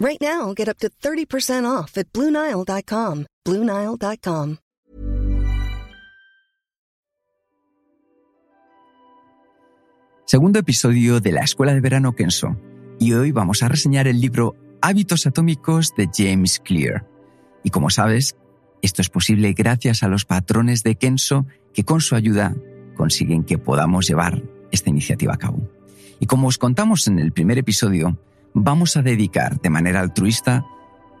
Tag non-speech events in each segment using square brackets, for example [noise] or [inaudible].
Right now, get up to 30% off at BlueNile.com. BlueNile.com. Segundo episodio de la Escuela de Verano Kenso. Y hoy vamos a reseñar el libro Hábitos Atómicos de James Clear. Y como sabes, esto es posible gracias a los patrones de Kenso que con su ayuda consiguen que podamos llevar esta iniciativa a cabo. Y como os contamos en el primer episodio, vamos a dedicar de manera altruista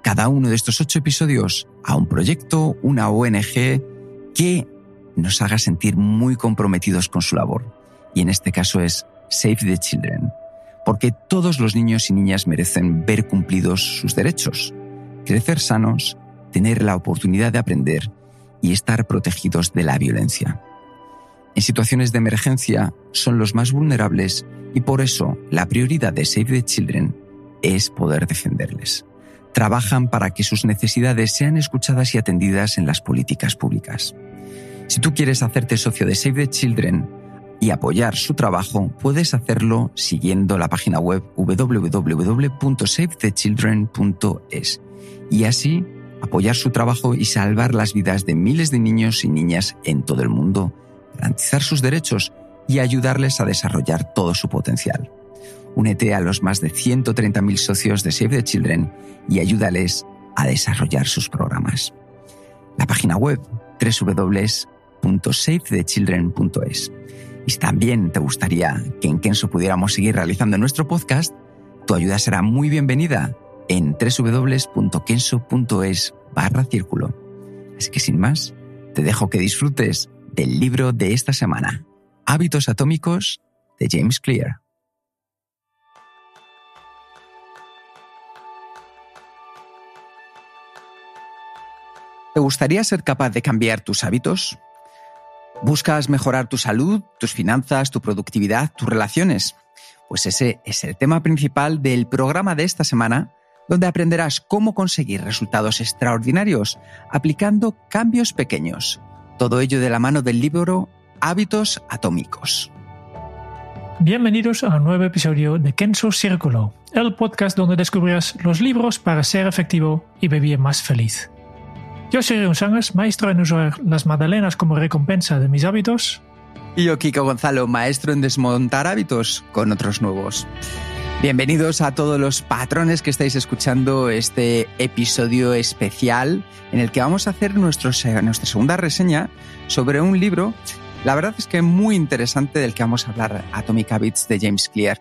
cada uno de estos ocho episodios a un proyecto, una ONG que nos haga sentir muy comprometidos con su labor. Y en este caso es Save the Children, porque todos los niños y niñas merecen ver cumplidos sus derechos, crecer sanos, tener la oportunidad de aprender y estar protegidos de la violencia. En situaciones de emergencia son los más vulnerables y por eso la prioridad de Save the Children es poder defenderles. Trabajan para que sus necesidades sean escuchadas y atendidas en las políticas públicas. Si tú quieres hacerte socio de Save the Children y apoyar su trabajo, puedes hacerlo siguiendo la página web www.savethechildren.es y así apoyar su trabajo y salvar las vidas de miles de niños y niñas en todo el mundo, garantizar sus derechos y ayudarles a desarrollar todo su potencial. Únete a los más de 130.000 socios de Save the Children y ayúdales a desarrollar sus programas. La página web www.savethechildren.es. Y si también te gustaría que en Kenso pudiéramos seguir realizando nuestro podcast, tu ayuda será muy bienvenida en www.kenso.es barra círculo. Así que sin más, te dejo que disfrutes del libro de esta semana, Hábitos Atómicos de James Clear. ¿Te gustaría ser capaz de cambiar tus hábitos? ¿Buscas mejorar tu salud, tus finanzas, tu productividad, tus relaciones? Pues ese es el tema principal del programa de esta semana, donde aprenderás cómo conseguir resultados extraordinarios aplicando cambios pequeños. Todo ello de la mano del libro Hábitos Atómicos. Bienvenidos a un nuevo episodio de Kenso Círculo, el podcast donde descubrirás los libros para ser efectivo y vivir más feliz. Yo soy Sánchez, maestro en usar las magdalenas como recompensa de mis hábitos. Y yo, Kiko Gonzalo, maestro en desmontar hábitos con otros nuevos. Bienvenidos a todos los patrones que estáis escuchando este episodio especial en el que vamos a hacer nuestro, nuestra segunda reseña sobre un libro, la verdad es que muy interesante del que vamos a hablar, Atomic Habits de James Clear.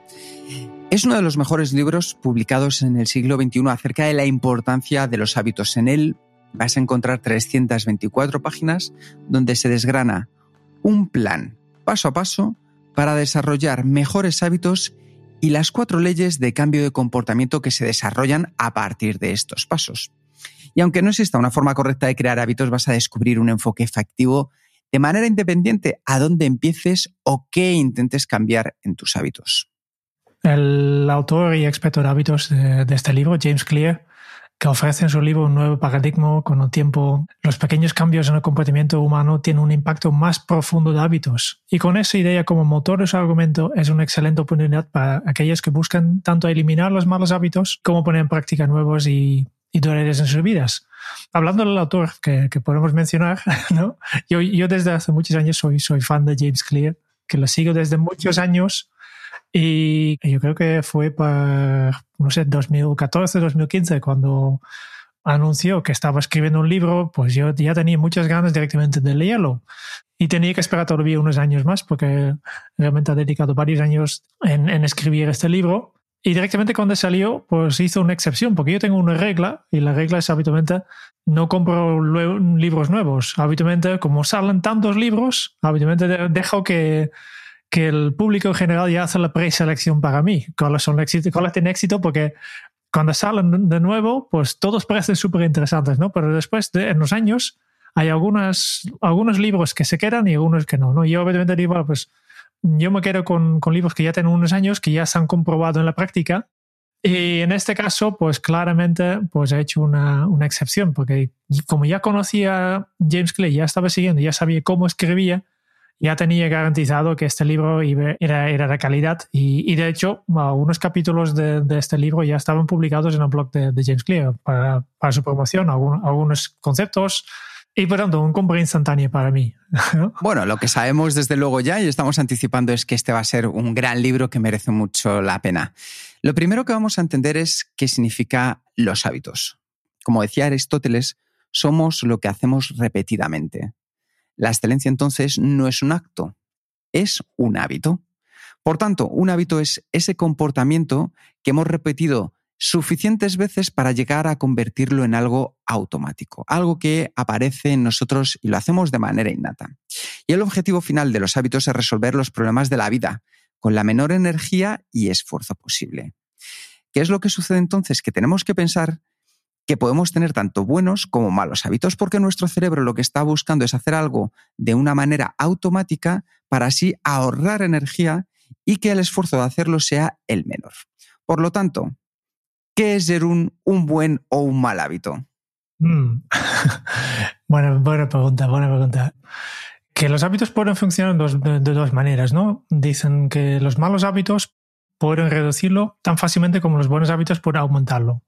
Es uno de los mejores libros publicados en el siglo XXI acerca de la importancia de los hábitos. En él vas a encontrar 324 páginas donde se desgrana un plan paso a paso para desarrollar mejores hábitos y las cuatro leyes de cambio de comportamiento que se desarrollan a partir de estos pasos. Y aunque no exista una forma correcta de crear hábitos, vas a descubrir un enfoque efectivo de manera independiente a dónde empieces o qué intentes cambiar en tus hábitos. El autor y experto de hábitos de este libro, James Clear, que ofrece en su libro un nuevo paradigma con el tiempo. Los pequeños cambios en el comportamiento humano tienen un impacto más profundo de hábitos. Y con esa idea como motor de su argumento es una excelente oportunidad para aquellos que buscan tanto eliminar los malos hábitos como poner en práctica nuevos y, y en sus vidas. Hablando del autor que, podemos mencionar, [laughs] yo, yo desde hace muchos años soy, soy fan de James Clear, que lo sigo desde muchos años y yo creo que fue para, no sé, 2014, 2015, cuando anunció que estaba escribiendo un libro, pues yo ya tenía muchas ganas directamente de leerlo. Y tenía que esperar todavía unos años más, porque realmente ha dedicado varios años en, en escribir este libro. Y directamente cuando salió, pues hizo una excepción, porque yo tengo una regla, y la regla es habitualmente no compro libros nuevos. Habitualmente, como salen tantos libros, habitualmente dejo que que el público en general ya hace la preselección para mí, cuáles son éxito, cuáles tienen éxito, porque cuando salen de nuevo, pues todos parecen súper interesantes, ¿no? Pero después de en los años hay algunas, algunos libros que se quedan y algunos que no. ¿no? Yo obviamente digo, pues yo me quedo con, con libros que ya tienen unos años, que ya se han comprobado en la práctica y en este caso, pues claramente pues he hecho una, una, excepción, porque como ya conocía James Clay, ya estaba siguiendo, ya sabía cómo escribía, ya tenía garantizado que este libro era, era de calidad. Y, de hecho, algunos capítulos de, este libro ya estaban publicados en el blog de, James Clear para, para, su promoción, algunos conceptos. Y por tanto, un compra instantáneo para mí. [laughs] Bueno, lo que sabemos desde luego ya y estamos anticipando es que este va a ser un gran libro que merece mucho la pena. Lo primero que vamos a entender es qué significa los hábitos. Como decía Aristóteles, somos lo que hacemos repetidamente. La excelencia entonces no es un acto, es un hábito. Por tanto, un hábito es ese comportamiento que hemos repetido suficientes veces para llegar a convertirlo en algo automático, algo que aparece en nosotros y lo hacemos de manera innata. Y el objetivo final de los hábitos es resolver los problemas de la vida con la menor energía y esfuerzo posible. ¿Qué es lo que sucede entonces? Que tenemos que pensar que podemos tener tanto buenos como malos hábitos porque nuestro cerebro lo que está buscando es hacer algo de una manera automática para así ahorrar energía y que el esfuerzo de hacerlo sea el menor. Por lo tanto, ¿qué es ser un, buen o un mal hábito? Mm. [laughs] bueno, buena pregunta, buena pregunta. Que los hábitos pueden funcionar de, de, dos maneras, ¿no? Dicen que los malos hábitos pueden reducirlo tan fácilmente como los buenos hábitos pueden aumentarlo.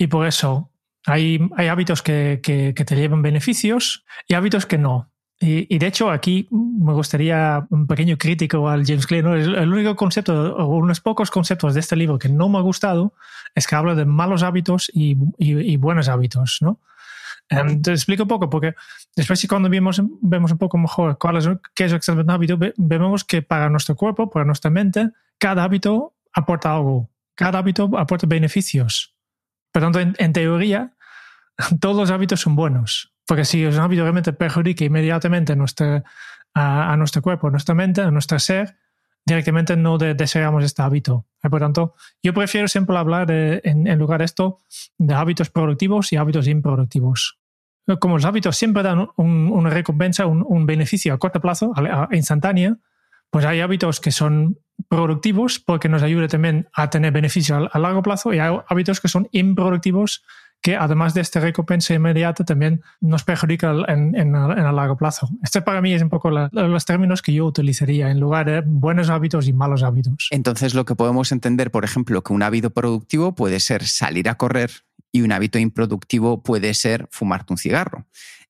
Y por eso hay, hay hábitos que, que, que, te llevan beneficios y hábitos que no. Y, y, de hecho aquí me gustaría un pequeño crítico al James Clear. ¿no? El único concepto, o unos pocos conceptos de este libro que no me ha gustado es que habla de malos hábitos y, y, y buenos hábitos. ¿no? Um, te explico un poco, porque después cuando vemos, vemos un poco mejor cuál es, qué es exactamente un hábito, vemos que para nuestro cuerpo, para nuestra mente, cada hábito aporta algo. Cada hábito aporta beneficios. Por tanto, en, en teoría, [laughs] todos los hábitos son buenos. Porque si un hábito realmente perjudica inmediatamente nuestra, a, a, nuestro cuerpo, a nuestra mente, a nuestro ser, directamente no de, deseamos este hábito. Por tanto, yo prefiero siempre hablar de, en, en, lugar de esto de hábitos productivos y hábitos improductivos como los hábitos siempre dan un, una recompensa, un, un, beneficio a corto plazo, a, a instantánea, pues hay hábitos que son productivos porque nos ayuda también a tener beneficio a, largo plazo y hay hábitos que son improductivos que además de esta recompensa inmediata también nos perjudica en, en, a largo plazo. Este para mí es un poco los términos que yo utilizaría en lugar de buenos hábitos y malos hábitos. Entonces lo que podemos entender, por ejemplo, que un hábito productivo puede ser salir a correr y un hábito improductivo puede ser fumarte un cigarro.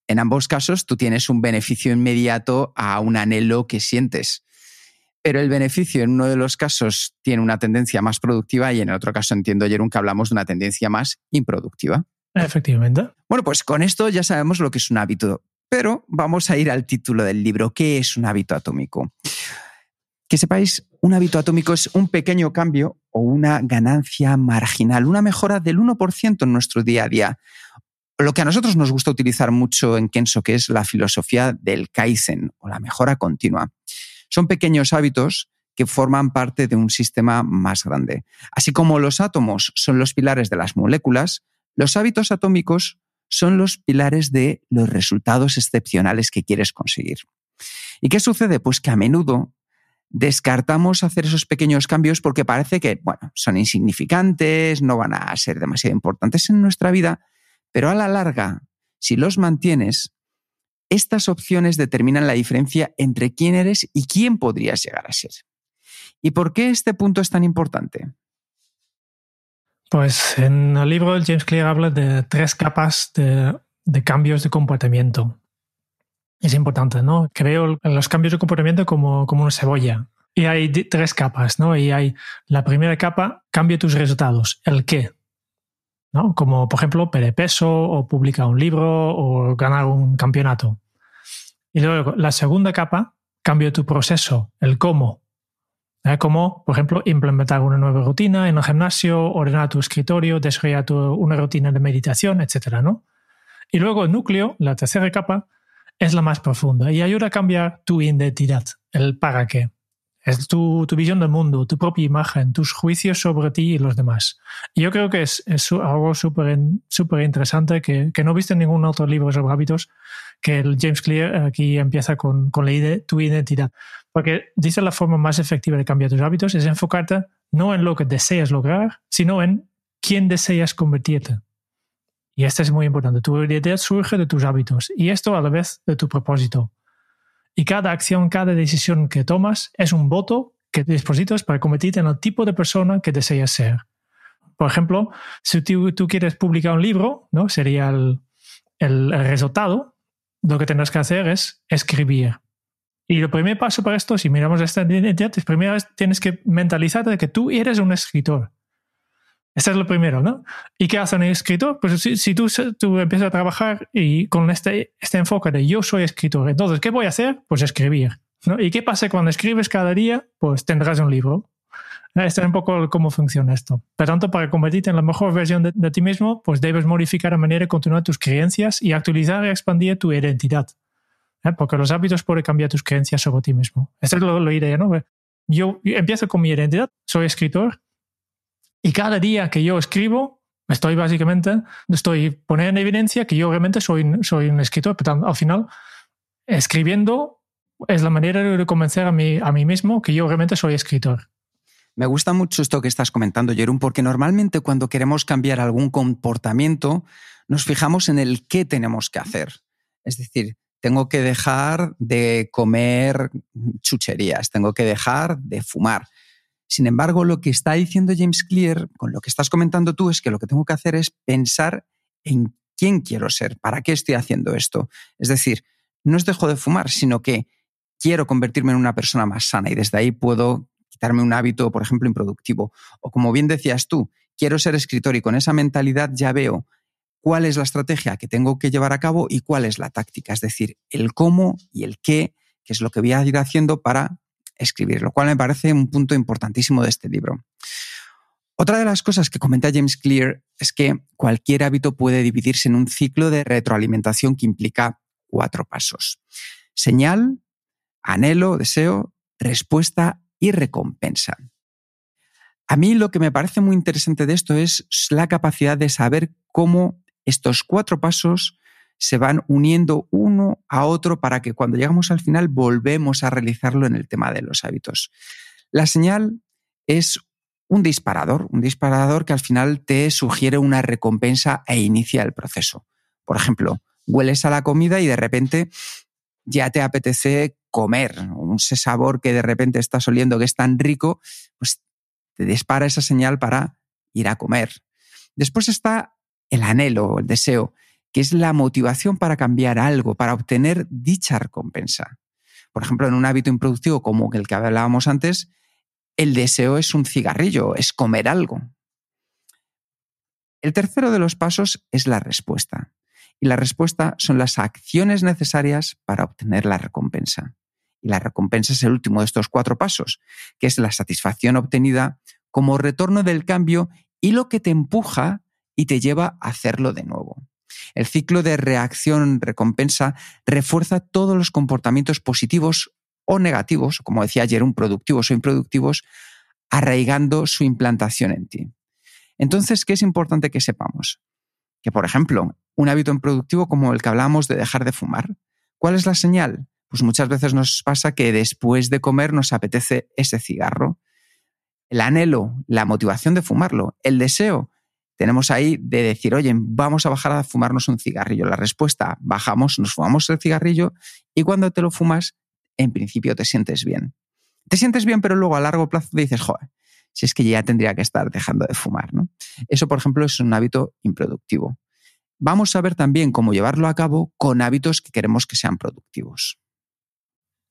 En ambos casos, tú tienes un beneficio inmediato a un anhelo que sientes. Pero el beneficio en uno de los casos tiene una tendencia más productiva y en el otro caso entiendo, ayer que hablamos de una tendencia más improductiva. Efectivamente. Bueno, pues con esto ya sabemos lo que es un hábito, pero vamos a ir al título del libro. ¿Qué es un hábito atómico? Que sepáis, un hábito atómico es un pequeño cambio o una ganancia marginal, una mejora del 1% en nuestro día a día. Lo que a nosotros nos gusta utilizar mucho en Kenso, que es la filosofía del Kaizen o la mejora continua. Son pequeños hábitos que forman parte de un sistema más grande. Así como los átomos son los pilares de las moléculas, los hábitos atómicos son los pilares de los resultados excepcionales que quieres conseguir. ¿Y qué sucede? Pues que a menudo descartamos hacer esos pequeños cambios porque parece que, bueno, son insignificantes, no van a ser demasiado importantes en nuestra vida, pero a la larga, si los mantienes, estas opciones determinan la diferencia entre quién eres y quién podrías llegar a ser. ¿Y por qué este punto es tan importante? Pues en el libro James Clear habla de tres capas de, cambios de comportamiento es importante, ¿no? Veo los cambios de comportamiento como, como una cebolla. Y hay tres capas, ¿no? Y hay la primera capa, cambia tus resultados. El qué, ¿no? Como, por ejemplo, peso o publicar un libro o ganar un campeonato. Y luego, la segunda capa, cambia tu proceso, el cómo. ¿eh? Como, por ejemplo, implementar una nueva rutina en el gimnasio, ordenar tu escritorio, desarrollar tu, una rutina de meditación, etcétera, ¿no? Y luego el núcleo, la tercera capa, es la más profunda y ayuda a cambiar tu identidad, el para qué. Es tu, tu visión del mundo, tu propia imagen, tus juicios sobre ti y los demás. Y yo creo que es, es algo súper super interesante que, que no viste en ningún otro libro sobre hábitos, que James Clear aquí empieza con, con la tu identidad. Porque dice la forma más efectiva de cambiar tus hábitos es enfocarte no en lo que deseas lograr, sino en quién deseas convertirte. Y esto es muy importante. Tu identidad surge de tus hábitos y esto a la vez de tu propósito. Y cada acción, cada decisión que tomas es un voto que depositas para convertirte en el tipo de persona que deseas ser. Por ejemplo, si tú, quieres publicar un libro, ¿no? sería el, resultado, lo que tendrás que hacer es escribir. Y el primer paso para esto, si miramos esta identidad, primero tienes que mentalizarte de que tú eres un escritor. Este es lo primero, ¿no? ¿Y qué hace un escritor? Pues si, tú, tú, empiezas a trabajar y con este, este enfoque de yo soy escritor, entonces, ¿qué voy a hacer? Pues escribir. ¿no? ¿Y qué pasa cuando escribes cada día? Pues tendrás un libro. Este es un poco cómo funciona esto. Por tanto, para convertirte en la mejor versión de, ti mismo, pues debes modificar a manera de continuar tus creencias y actualizar y expandir tu identidad. ¿eh? Porque los hábitos pueden cambiar tus creencias sobre ti mismo. Esta es la idea, ¿no? Yo empiezo con mi identidad, soy escritor, y cada día que yo escribo, estoy básicamente, estoy poniendo en evidencia que yo realmente soy, soy un escritor. Pero al final, escribiendo es la manera de convencer a mí, a mí mismo que yo realmente soy escritor. Me gusta mucho esto que estás comentando, Jerón, porque normalmente cuando queremos cambiar algún comportamiento, nos fijamos en el qué tenemos que hacer. Es decir, tengo que dejar de comer chucherías, tengo que dejar de fumar. Sin embargo, lo que está diciendo James Clear, con lo que estás comentando tú, es que lo que tengo que hacer es pensar en quién quiero ser, para qué estoy haciendo esto. Es decir, no es dejo de fumar, sino que quiero convertirme en una persona más sana y desde ahí puedo quitarme un hábito, por ejemplo, improductivo. O como bien decías tú, quiero ser escritor y con esa mentalidad ya veo cuál es la estrategia que tengo que llevar a cabo y cuál es la táctica, es decir, el cómo y el qué, que es lo que voy a ir haciendo para escribir, lo cual me parece un punto importantísimo de este libro. Otra de las cosas que comenta James Clear es que cualquier hábito puede dividirse en un ciclo de retroalimentación que implica cuatro pasos. Señal, anhelo, deseo, respuesta y recompensa. A mí lo que me parece muy interesante de esto es la capacidad de saber cómo estos cuatro pasos se van uniendo uno a otro para que cuando llegamos al final volvemos a realizarlo en el tema de los hábitos. La señal es un disparador, un disparador que al final te sugiere una recompensa e inicia el proceso. Por ejemplo, hueles a la comida y de repente ya te apetece comer, un sabor que de repente estás oliendo que es tan rico, pues te dispara esa señal para ir a comer. Después está el anhelo, el deseo que es la motivación para cambiar algo, para obtener dicha recompensa. Por ejemplo, en un hábito improductivo como el que hablábamos antes, el deseo es un cigarrillo, es comer algo. El tercero de los pasos es la respuesta. Y la respuesta son las acciones necesarias para obtener la recompensa. Y la recompensa es el último de estos cuatro pasos, que es la satisfacción obtenida como retorno del cambio y lo que te empuja y te lleva a hacerlo de nuevo. El ciclo de reacción-recompensa refuerza todos los comportamientos positivos o negativos, como decía ayer, un productivos o improductivos, arraigando su implantación en ti. Entonces, ¿qué es importante que sepamos? Que, por ejemplo, un hábito improductivo como el que hablamos de dejar de fumar, ¿cuál es la señal? Pues muchas veces nos pasa que después de comer nos apetece ese cigarro. El anhelo, la motivación de fumarlo, el deseo, tenemos ahí de decir, oye, vamos a bajar a fumarnos un cigarrillo. La respuesta, bajamos, nos fumamos el cigarrillo y cuando te lo fumas, en principio te sientes bien. Te sientes bien, pero luego a largo plazo dices, joder, si es que ya tendría que estar dejando de fumar. ¿no? Eso, por ejemplo, es un hábito improductivo. Vamos a ver también cómo llevarlo a cabo con hábitos que queremos que sean productivos.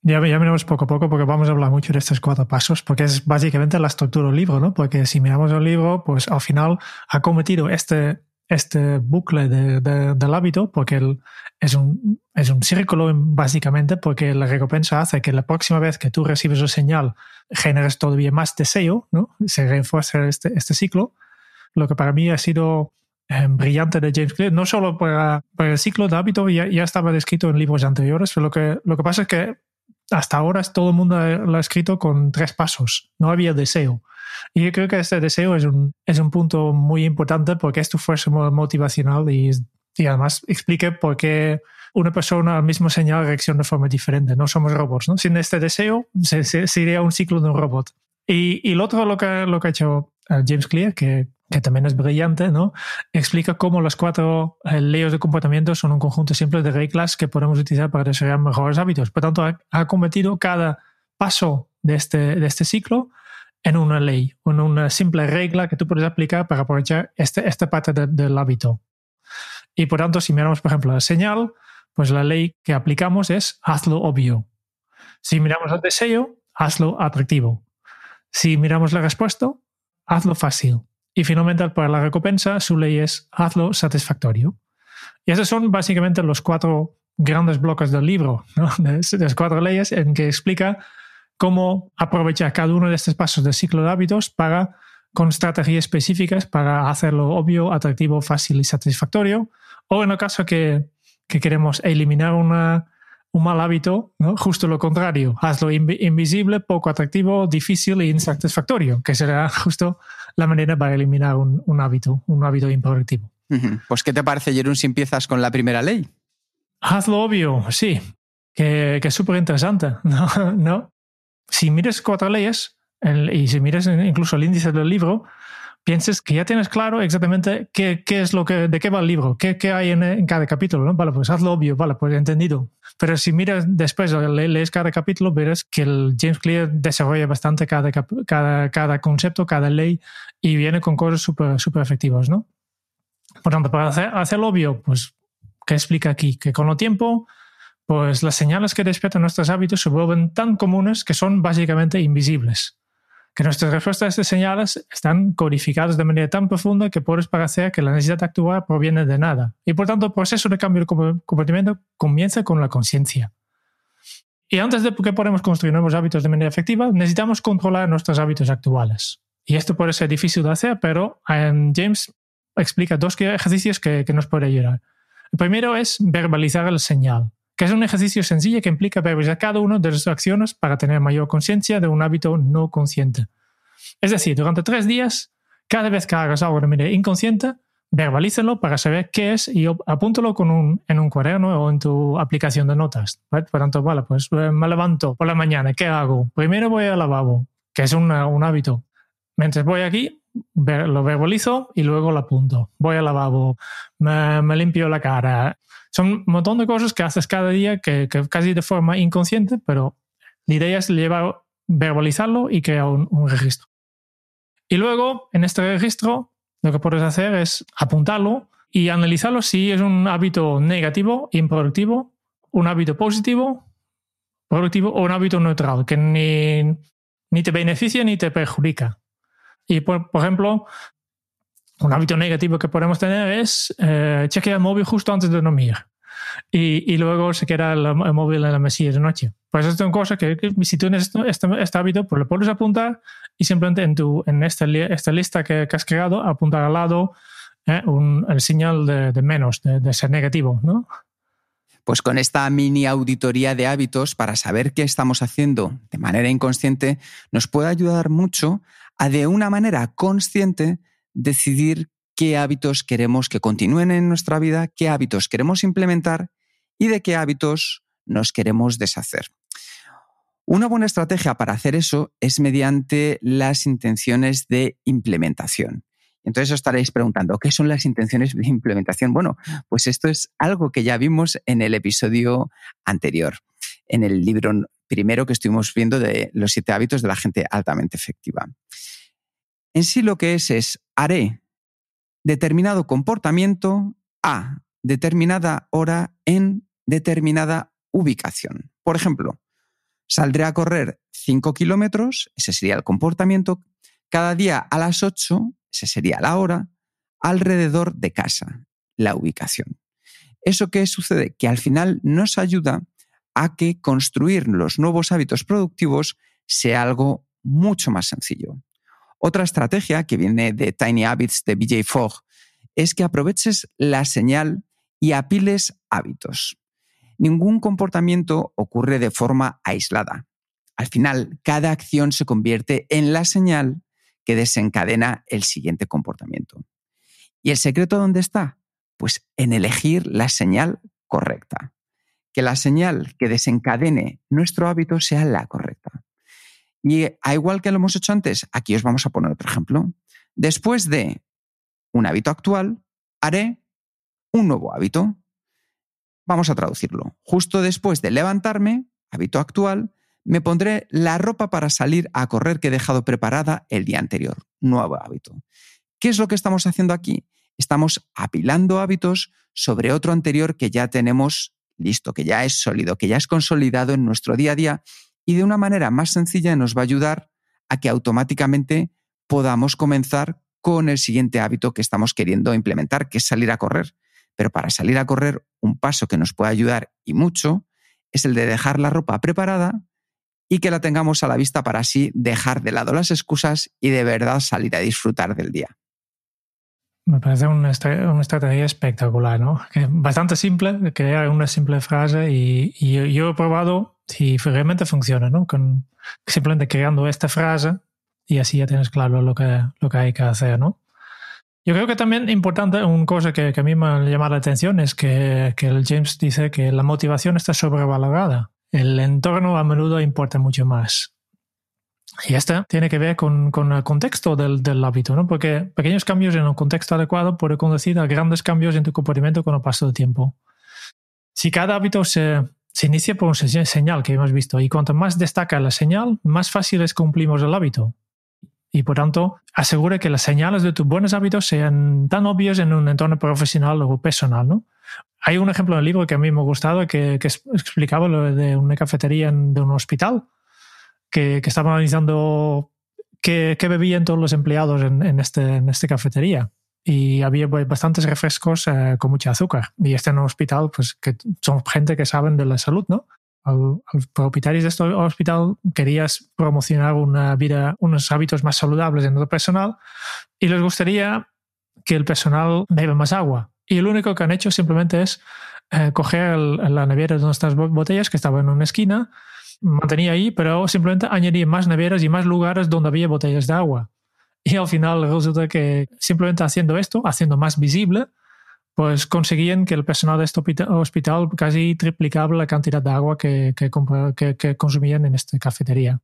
Ya, ya miramos poco a poco porque vamos a hablar mucho de estos cuatro pasos, porque es básicamente la estructura del libro, ¿no? Porque si miramos el libro, pues al final ha cometido este, este bucle de, del hábito, porque es, un, es un círculo básicamente, porque la recompensa hace que la próxima vez que tú recibes una señal generes todavía más deseo, ¿no? Se refuerza este, este ciclo, lo que para mí ha sido eh, brillante de James Clear, no solo para, para, el ciclo de hábito, ya, ya estaba descrito en libros anteriores, pero lo que, lo que pasa es que hasta ahora todo el mundo lo ha escrito con tres pasos. No había deseo. Y yo creo que este deseo es un, es un punto muy importante porque es tu fuerza motivacional y, y además explique por qué una persona al mismo señal reacciona de forma diferente. No somos robots, ¿no? Sin este deseo, se, sería un ciclo de un robot. Y, y lo otro, lo que, lo que ha hecho eh, James Clear, que, que también es brillante, ¿no? Explica cómo las cuatro eh, leyes de comportamiento son un conjunto simple de reglas que podemos utilizar para desarrollar mejores hábitos. Por tanto, ha, convertido cada paso de este, de este ciclo en una ley, en una simple regla que tú puedes aplicar para aprovechar este, esta parte del hábito. Y por tanto, si miramos, por ejemplo, la señal, pues la ley que aplicamos es hazlo obvio. Si miramos el deseo, hazlo atractivo. Si miramos la respuesta, hazlo fácil. Y finalmente, para la recompensa, su ley es hazlo satisfactorio. Y esos son básicamente los cuatro grandes bloques del libro, ¿no? [laughs] de las cuatro leyes en que explica cómo aprovechar cada uno de estos pasos del ciclo de hábitos para, con estrategias específicas para hacerlo obvio, atractivo, fácil y satisfactorio. O en el caso que, que queremos eliminar una, un mal hábito, ¿no? justo lo contrario, hazlo invisible, poco atractivo, difícil e insatisfactorio, que será [laughs] justo la manera para eliminar un, un hábito, un hábito improductivo. Pues, ¿qué te parece, Jerún, si empiezas con la primera ley? Hazlo obvio, sí, que, que es súper interesante, [laughs] ¿no? ¿no? si mires cuatro leyes y si mires incluso el índice del libro, pienses que ya tienes claro exactamente qué, qué es lo que, de qué va el libro, qué, qué hay en, cada capítulo. ¿no? Vale, pues hazlo obvio, vale, pues entendido. Pero si miras después, lees cada capítulo, verás que el James Clear desarrolla bastante cada, cada, cada concepto, cada ley y viene con cosas súper super efectivas. ¿no? Por tanto, para hacer, hacerlo obvio, pues, ¿qué explica aquí? Que con el tiempo pues las señales que despiertan nuestros hábitos se vuelven tan comunes que son básicamente invisibles. Que nuestras respuestas a estas señales están codificadas de manera tan profunda que puedes parecer que la necesidad de actuar proviene de nada. Y por tanto, el proceso de cambio de comportamiento comienza con la conciencia. Y antes de que podamos construir nuevos hábitos de manera efectiva, necesitamos controlar nuestros hábitos actuales. Y esto puede ser difícil de hacer, pero um, James explica dos ejercicios que, que nos pueden ayudar. El primero es verbalizar el señal que es un ejercicio sencillo que implica revisar cada una de las acciones para tener mayor conciencia de un hábito no consciente. Es decir, durante tres días, cada vez que hagas algo de manera inconsciente, verbalízalo para saber qué es y apúntalo con un, en un cuaderno o en tu aplicación de notas. Por tanto, vale, pues eh, me levanto por la mañana, ¿qué hago? Primero voy al lavabo, que es un hábito. Mientras voy aquí, lo verbalizo y luego lo apunto. Voy al lavabo, me limpio la cara, son un montón de cosas que haces cada día que, casi de forma inconsciente, pero la idea es llevar, verbalizarlo y crear un, registro. Y luego, en este registro, lo que puedes hacer es apuntarlo y analizarlo si es un hábito negativo, improductivo, un hábito positivo, productivo o un hábito neutral, que ni, ni te beneficia ni te perjudica. Y por, por ejemplo, un hábito negativo que podemos tener es eh, chequear el móvil justo antes de dormir. Y, y luego se queda el, móvil en la mesilla de noche. Pues esto es una cosa que, si tú tienes este, este, hábito, pues lo puedes apuntar y simplemente en, tu, en esta, esta lista que, has creado, apuntar al lado eh, un, el señal de, de menos, de, de, ser negativo, ¿no? Pues con esta mini auditoría de hábitos para saber qué estamos haciendo de manera inconsciente, nos puede ayudar mucho a de una manera consciente decidir qué hábitos queremos que continúen en nuestra vida, qué hábitos queremos implementar y de qué hábitos nos queremos deshacer. Una buena estrategia para hacer eso es mediante las intenciones de implementación. Entonces os estaréis preguntando, ¿qué son las intenciones de implementación? Bueno, pues esto es algo que ya vimos en el episodio anterior, en el libro primero que estuvimos viendo de los siete hábitos de la gente altamente efectiva. En sí lo que es es haré determinado comportamiento a determinada hora en determinada ubicación. Por ejemplo, saldré a correr 5 kilómetros, ese sería el comportamiento, cada día a las 8, esa sería la hora, alrededor de casa, la ubicación. ¿Eso qué sucede? Que al final nos ayuda a que construir los nuevos hábitos productivos sea algo mucho más sencillo. Otra estrategia que viene de Tiny Habits de BJ Fogg es que aproveches la señal y apiles hábitos. Ningún comportamiento ocurre de forma aislada. Al final, cada acción se convierte en la señal que desencadena el siguiente comportamiento. ¿Y el secreto dónde está? Pues en elegir la señal correcta. que la señal que desencadene nuestro hábito sea la correcta. Y a igual que lo hemos hecho antes, aquí os vamos a poner otro ejemplo. Después de un hábito actual, haré un nuevo hábito. Vamos a traducirlo. Justo después de levantarme, hábito actual, me pondré la ropa para salir a correr que he dejado preparada el día anterior. Nuevo hábito. ¿Qué es lo que estamos haciendo aquí? Estamos apilando hábitos sobre otro anterior que ya tenemos listo, que ya es sólido, que ya es consolidado en nuestro día a día y de una manera más sencilla nos va a ayudar a que automáticamente podamos comenzar con el siguiente hábito que estamos queriendo implementar, que es salir a correr. Pero para salir a correr, un paso que nos puede ayudar y mucho es el de dejar la ropa preparada y que la tengamos a la vista para así dejar de lado las excusas y de verdad salir a disfrutar del día. Me parece una, estrategia espectacular, ¿no? bastante simple, crear una simple frase y, yo he probado si realmente funciona, ¿no? Con simplemente creando esta frase y así ya tienes claro lo que, lo que hay que hacer, ¿no? Yo creo que también importante, una cosa que, a mí me llama la atención es que, que el James dice que la motivación está sobrevalorada. El entorno a menudo importa mucho más. Y esto tiene que ver con, con el contexto del, del, hábito, ¿no? Porque pequeños cambios en un contexto adecuado pueden conducir a grandes cambios en tu comportamiento con el paso del tiempo. Si cada hábito se, se inicia por una señal que hemos visto y cuanto más destaca la señal, más fácil es cumplimos el hábito. Y por tanto, asegure que las señales de tus buenos hábitos sean tan obvias en un entorno profesional o personal, ¿no? Hay un ejemplo en el libro que a mí me ha gustado que, que explicaba lo de una cafetería de un hospital que, que estaba analizando qué, bebían todos los empleados en, este, esta cafetería. Y había bastantes refrescos eh, con mucha azúcar. Y este en un hospital, pues que son gente que saben de la salud, ¿no? Al, al propietarios de este hospital querías promocionar una vida, unos hábitos más saludables en el personal y les gustaría que el personal beba más agua. Y lo único que han hecho simplemente es eh, coger la nevera de nuestras botellas que estaba en una esquina, mantenía ahí, pero simplemente añadía más neveras y más lugares donde había botellas de agua. Y al final resulta que simplemente haciendo esto, haciendo más visible, pues conseguían que el personal de este hospital casi triplicaba la cantidad de agua que, que, que consumían en esta cafetería.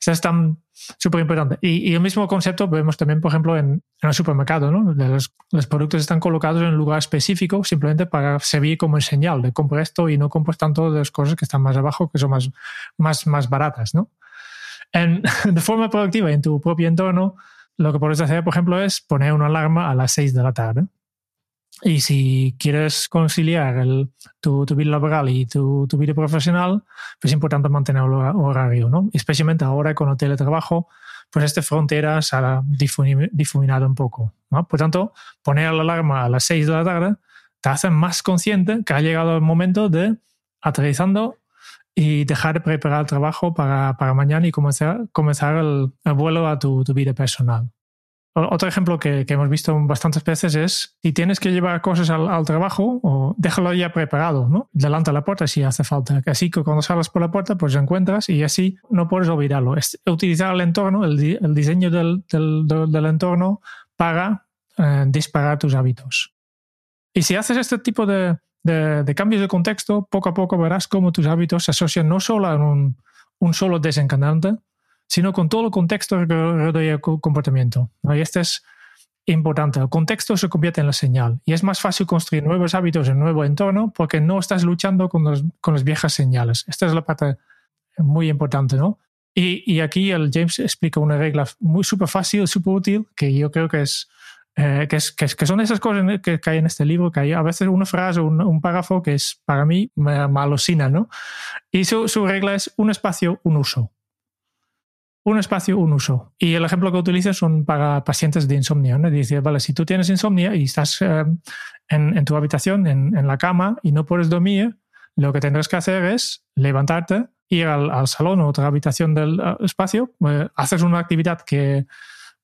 Eso es tan súper importante. Y, el mismo concepto vemos también, por ejemplo, en, el supermercado, ¿no? Los, los, productos están colocados en un lugar específico simplemente para servir como señal de compra esto y no compras tanto de las cosas que están más abajo, que son más, más, más baratas, ¿no? En, [laughs] de forma productiva en tu propio entorno, lo que puedes hacer, por ejemplo, es poner una alarma a las 6 de la tarde. Y si quieres conciliar el, tu, tu, vida laboral y tu, tu, vida profesional, pues es importante mantener el horario, ¿no? Especialmente ahora con el teletrabajo, pues esta frontera se ha difuminado un poco, ¿no? Por tanto, poner la alarma a las 6 de la tarde te hace más consciente que ha llegado el momento de aterrizando y dejar de preparar el trabajo para, para mañana y comenzar, comenzar el, el vuelo a tu, tu vida personal. Otro ejemplo que, que, hemos visto bastantes veces es si tienes que llevar cosas al, al, trabajo, o déjalo ya preparado, ¿no? Delante de la puerta si hace falta. Así que cuando salgas por la puerta, pues lo encuentras y así no puedes olvidarlo. Es utilizar el entorno, el, el diseño del, del, del, entorno para eh, disparar tus hábitos. Y si haces este tipo de, de, de, cambios de contexto, poco a poco verás cómo tus hábitos se asocian no solo a un, un solo desencadenante, sino con todo el contexto que rodea el comportamiento. Y este es importante. El contexto se convierte en la señal y es más fácil construir nuevos hábitos en un nuevo entorno porque no estás luchando con, los, con las viejas señales. Esta es la parte muy importante, ¿no? Y, y aquí el James explica una regla muy súper fácil, súper útil, que yo creo que es, eh, que, es, que, que, son esas cosas que, que, hay en este libro, que hay a veces una frase, un, un párrafo que es para mí alucina, ¿no? Y su, su regla es un espacio, un uso un espacio, un uso. Y el ejemplo que utiliza son para pacientes de insomnio. ¿no? Dice, vale, si tú tienes insomnio y estás eh, en, en, tu habitación, en, la cama, y no puedes dormir, lo que tendrás que hacer es levantarte, ir al, al salón o otra habitación del uh, espacio, eh, haces una actividad que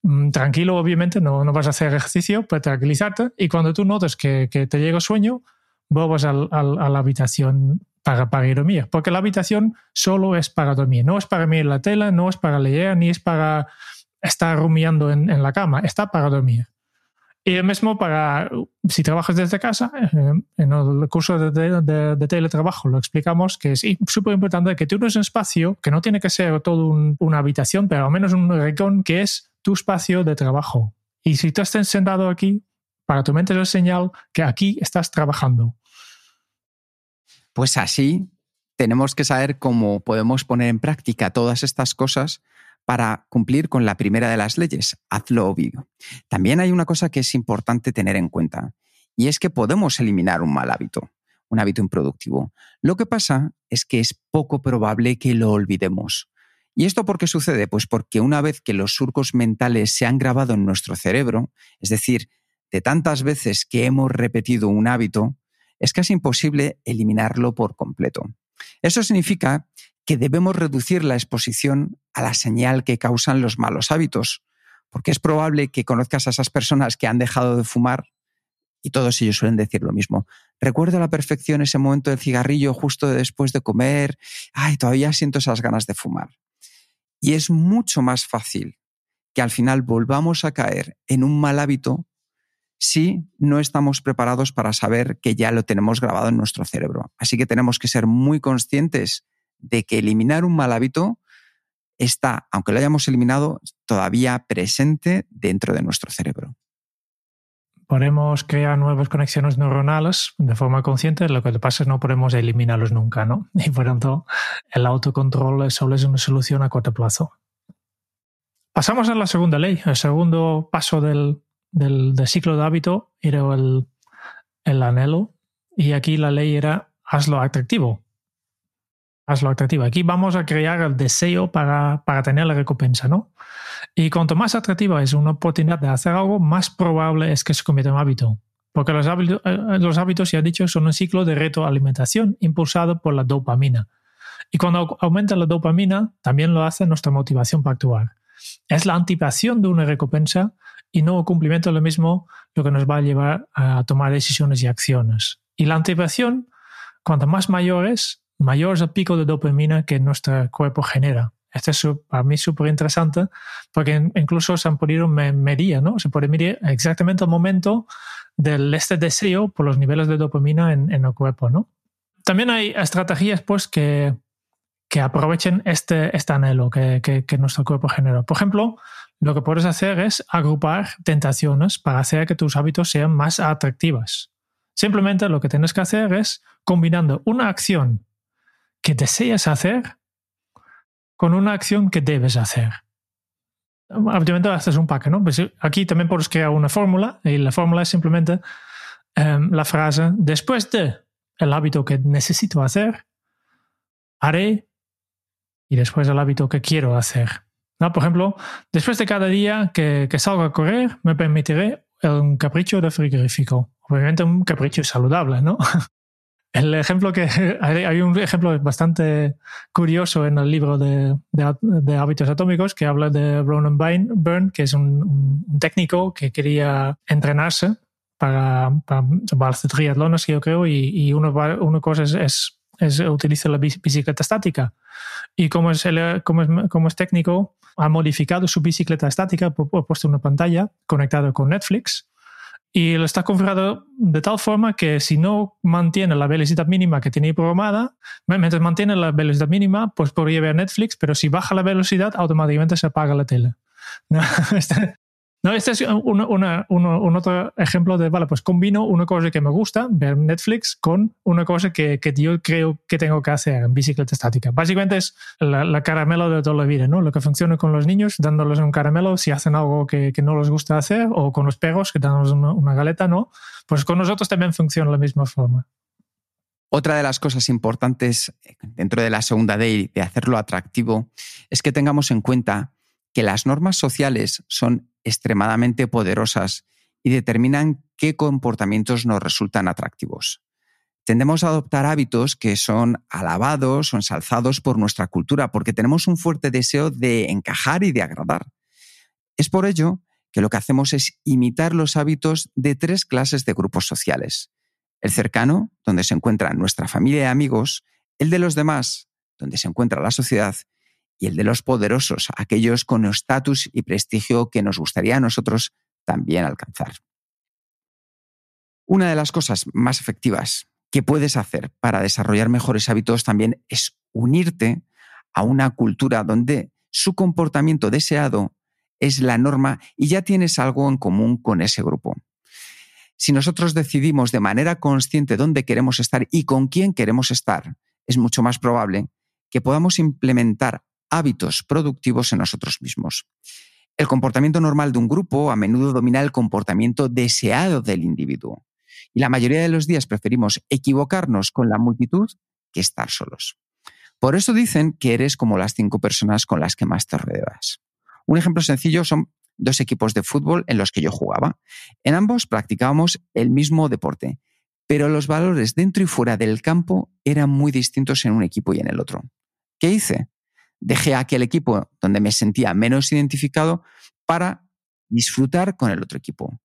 mm, tranquilo, obviamente, no, no, vas a hacer ejercicio, para tranquilizarte, y cuando tú notes que, te llega sueño, vuelves al, al, a la habitación para, para dormir, porque la habitación solo es para dormir, no es para mirar la tela, no es para leer, ni es para estar rumiando en, la cama, está para dormir. Y lo mismo para si trabajas desde casa, eh, en el curso de, teletrabajo lo explicamos que es súper importante que tienes un espacio que no tiene que ser todo una habitación, pero al menos un rincón que es tu espacio de trabajo. Y si tú estás sentado aquí, para tu mente es la señal que aquí estás trabajando. Pues así tenemos que saber cómo podemos poner en práctica todas estas cosas para cumplir con la primera de las leyes, hazlo obvio. También hay una cosa que es importante tener en cuenta, y es que podemos eliminar un mal hábito, un hábito improductivo. Lo que pasa es que es poco probable que lo olvidemos. ¿Y esto por qué sucede? Pues porque una vez que los surcos mentales se han grabado en nuestro cerebro, es decir, de tantas veces que hemos repetido un hábito, es casi imposible eliminarlo por completo. Eso significa que debemos reducir la exposición a la señal que causan los malos hábitos, porque es probable que conozcas a esas personas que han dejado de fumar y todos ellos suelen decir lo mismo. Recuerdo a la perfección ese momento del cigarrillo justo después de comer, ay, todavía siento esas ganas de fumar. Y es mucho más fácil que al final volvamos a caer en un mal hábito si no estamos preparados para saber que ya lo tenemos grabado en nuestro cerebro. Así que tenemos que ser muy conscientes de que eliminar un mal hábito está, aunque lo hayamos eliminado, todavía presente dentro de nuestro cerebro. Podemos crear nuevas conexiones neuronales de forma consciente, lo que pasa es que no podemos eliminarlos nunca, ¿no? [laughs] Y por tanto, el autocontrol solo es una solución a corto plazo. Pasamos a la segunda ley. El segundo paso del, ciclo de hábito era el, el anhelo. Y aquí la ley era hazlo atractivo hazlo atractivo. Aquí vamos a crear el deseo para, para, tener la recompensa, ¿no? Y cuanto más atractiva es una oportunidad de hacer algo, más probable es que se convierta en hábito. Porque los hábitos, eh, los hábitos, ya he dicho, son un ciclo de retroalimentación impulsado por la dopamina. Y cuando aumenta la dopamina, también lo hace nuestra motivación para actuar. Es la anticipación de una recompensa y no cumplimiento de lo mismo lo que nos va a llevar a tomar decisiones y acciones. Y la anticipación, cuanto más mayor es, mayor es el pico de dopamina que nuestro cuerpo genera. Esto es para mí súper interesante porque incluso se han podido medir, ¿no? Se puede medir exactamente el momento del este deseo por los niveles de dopamina en, el cuerpo, ¿no? También hay estrategias pues que, que aprovechen este, este anhelo que, que, nuestro cuerpo genera. Por ejemplo, lo que puedes hacer es agrupar tentaciones para hacer que tus hábitos sean más atractivas. Simplemente lo que tienes que hacer es combinando una acción que deseas hacer con una acción que debes hacer. Obviamente haces un pack, ¿no? Pues aquí también puedes crear una fórmula y la fórmula es simplemente em, la frase después de el hábito que necesito hacer, haré y después el hábito que quiero hacer. ¿No? Por ejemplo, después de cada día que, que salga a correr, me permitiré un capricho de frigorífico. Obviamente un capricho saludable, ¿no? [laughs] El ejemplo que [laughs] hay un ejemplo bastante curioso en el libro de, de, hábitos atómicos que habla de Ronan Byrne, que es un, técnico que quería entrenarse para, para, hacer triatlones, yo creo, y, y una, una cosa es, es, es utilizar la bicicleta estática. Y como es, como es, como es técnico, ha modificado su bicicleta estática, ha puesto una pantalla conectada con Netflix y lo está configurado de tal forma que si no mantiene la velocidad mínima que tiene programada, mientras mantiene la velocidad mínima, pues podría ver Netflix, pero si baja la velocidad, automáticamente se apaga la tele. [laughs] No, este es un, otro ejemplo de, vale, pues combino una cosa que me gusta, ver Netflix, con una cosa que, yo creo que tengo que hacer en bicicleta estática. Básicamente es la, caramelo de toda la vida, ¿no? Lo que funciona con los niños, dándoles un caramelo si hacen algo que, no les gusta hacer, o con los perros, que dándoles una, una galeta, ¿no? Pues con nosotros también funciona de la misma forma. Otra de las cosas importantes dentro de la segunda ley de hacerlo atractivo es que tengamos en cuenta que las normas sociales son extremadamente poderosas y determinan qué comportamientos nos resultan atractivos. Tendemos a adoptar hábitos que son alabados o ensalzados por nuestra cultura porque tenemos un fuerte deseo de encajar y de agradar. Es por ello que lo que hacemos es imitar los hábitos de tres clases de grupos sociales. El cercano, donde se encuentra nuestra familia y amigos, el de los demás, donde se encuentra la sociedad, y el de los poderosos, aquellos con estatus y prestigio que nos gustaría a nosotros también alcanzar. Una de las cosas más efectivas que puedes hacer para desarrollar mejores hábitos también es unirte a una cultura donde su comportamiento deseado es la norma y ya tienes algo en común con ese grupo. Si nosotros decidimos de manera consciente dónde queremos estar y con quién queremos estar, es mucho más probable que podamos implementar hábitos productivos en nosotros mismos. El comportamiento normal de un grupo a menudo domina el comportamiento deseado del individuo. Y la mayoría de los días preferimos equivocarnos con la multitud que estar solos. Por eso dicen que eres como las cinco personas con las que más te rodeas. Un ejemplo sencillo son dos equipos de fútbol en los que yo jugaba. En ambos practicábamos el mismo deporte, pero los valores dentro y fuera del campo eran muy distintos en un equipo y en el otro. ¿Qué hice? Dejé aquel equipo donde me sentía menos identificado para disfrutar con el otro equipo.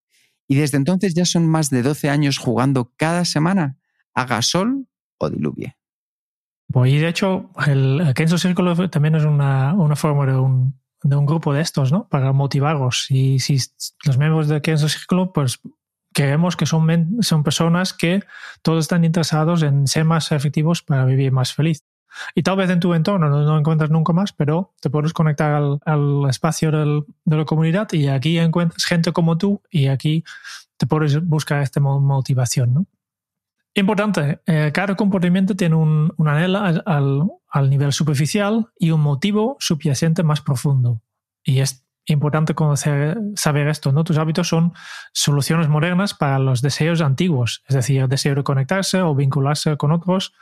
Y desde entonces ya son más de 12 años jugando cada semana, haga sol o diluvie. Pues y de hecho, el Kenzo Círculo también es una, una forma de un, de un grupo de estos, ¿no? Para motivarlos. Y si los miembros de Kenzo Círculo, pues creemos que son, son personas que todos están interesados en ser más efectivos para vivir más feliz. Y tal vez en tu entorno no, no encuentras nunca más, pero te puedes conectar al, espacio de la comunidad y aquí encuentras gente como tú y aquí te puedes buscar esta motivación. ¿no? Importante, eh, cada comportamiento tiene un, anhelo al, al, nivel superficial y un motivo subyacente más profundo. Y es importante conocer, saber esto, ¿no? Tus hábitos son soluciones modernas para los deseos antiguos, es decir, el deseo de conectarse o vincularse con otros,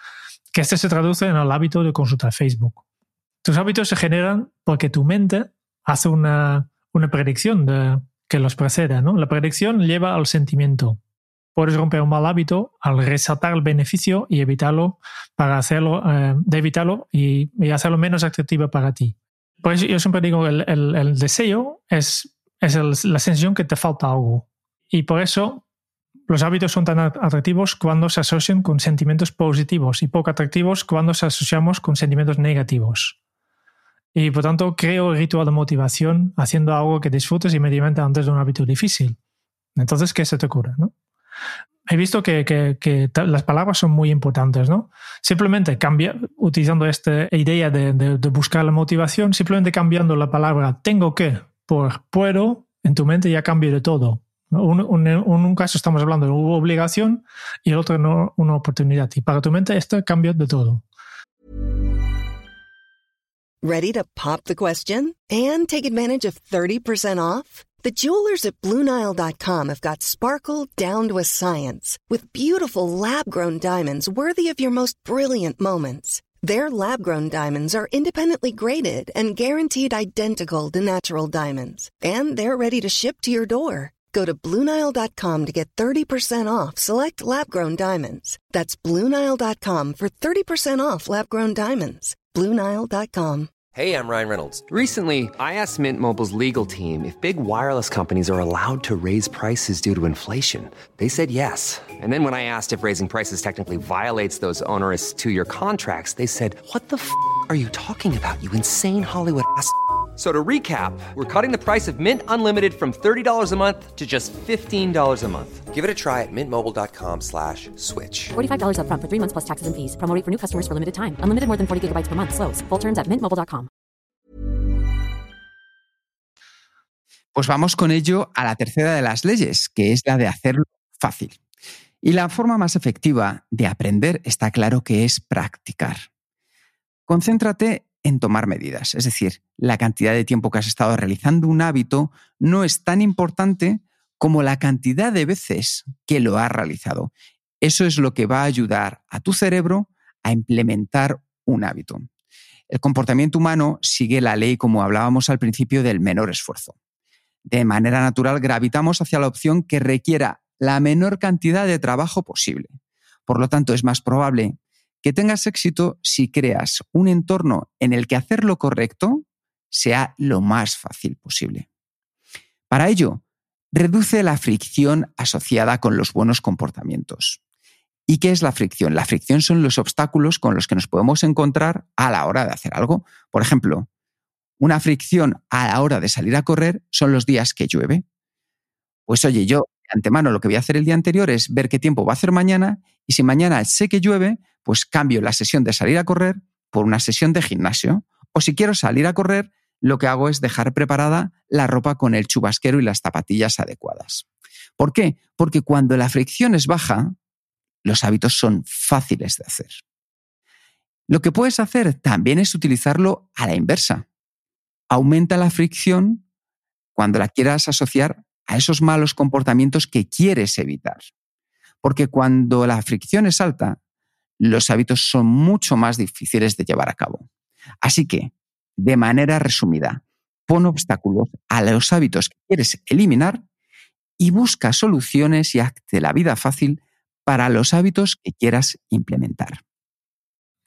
que este se traduce en el hábito de consultar Facebook. Tus hábitos se generan porque tu mente hace una, una predicción de, que los precede. ¿no? La predicción lleva al sentimiento. Puedes romper un mal hábito al resaltar el beneficio y evitarlo para hacerlo, eh, de evitarlo y, y, hacerlo menos atractivo para ti. Por eso yo siempre digo, el, el, el deseo es, es el, la sensación que te falta algo. Y por eso los hábitos son tan atractivos cuando se asocian con sentimientos positivos y poco atractivos cuando se asociamos con sentimientos negativos. Y por tanto, creo el ritual de motivación haciendo algo que disfrutes inmediatamente antes de un hábito difícil. Entonces, ¿qué se te ocurre? ¿no? He visto que, que, las palabras son muy importantes, ¿no? Simplemente cambia, utilizando esta idea de, de, de buscar la motivación, simplemente cambiando la palabra tengo que por puedo, en tu mente ya cambia de todo. Un, un, un caso estamos hablando de una obligación y el otro no, una oportunidad. Y para tu mente esto cambia de todo. Ready to pop the question and take advantage of 30% off? The jewelers at BlueNile.com have got sparkle down to a science with beautiful lab-grown diamonds worthy of your most brilliant moments. Their lab grown diamonds are independently graded and guaranteed identical to natural diamonds, and they're ready to ship to your door. Go to Bluenile.com to get 30% off select lab grown diamonds. That's Bluenile.com for 30% off lab grown diamonds. Bluenile.com. Hey, I'm Ryan Reynolds. Recently, I asked Mint Mobile's legal team if big wireless companies are allowed to raise prices due to inflation. They said yes. And then when I asked if raising prices technically violates those onerous two year contracts, they said, What the f are you talking about, you insane Hollywood ass? So to recap, we're cutting the price of Mint Unlimited from $30 a month to just $15 a month. Give it a try at mintmobile.com slash switch. $45 up front for three months plus taxes and fees. Promoting for new customers for limited time. Unlimited more than 40 gigabytes per month. Slows. Full terms at mintmobile.com. Pues vamos con ello a la tercera de las leyes, que es la de hacerlo fácil. Y la forma más efectiva de aprender está claro que es practicar. Concéntrate en tomar medidas. Es decir, la cantidad de tiempo que has estado realizando un hábito no es tan importante como la cantidad de veces que lo has realizado. Eso es lo que va a ayudar a tu cerebro a implementar un hábito. El comportamiento humano sigue la ley, como hablábamos al principio, del menor esfuerzo. De manera natural, gravitamos hacia la opción que requiera la menor cantidad de trabajo posible. Por lo tanto, es más probable que tengas éxito si creas un entorno en el que hacer lo correcto sea lo más fácil posible. Para ello, reduce la fricción asociada con los buenos comportamientos. ¿Y qué es la fricción? La fricción son los obstáculos con los que nos podemos encontrar a la hora de hacer algo. Por ejemplo, una fricción a la hora de salir a correr son los días que llueve. Pues oye, yo antemano lo que voy a hacer el día anterior es ver qué tiempo va a hacer mañana y si mañana sé que llueve, pues cambio la sesión de salir a correr por una sesión de gimnasio. O si quiero salir a correr, lo que hago es dejar preparada la ropa con el chubasquero y las zapatillas adecuadas. ¿Por qué? Porque cuando la fricción es baja, los hábitos son fáciles de hacer. Lo que puedes hacer también es utilizarlo a la inversa. Aumenta la fricción cuando la quieras asociar a esos malos comportamientos que quieres evitar. Porque cuando la fricción es alta, los hábitos son mucho más difíciles de llevar a cabo. Así que, de manera resumida, pon obstáculos a los hábitos que quieres eliminar y busca soluciones y hazte la vida fácil para los hábitos que quieras implementar.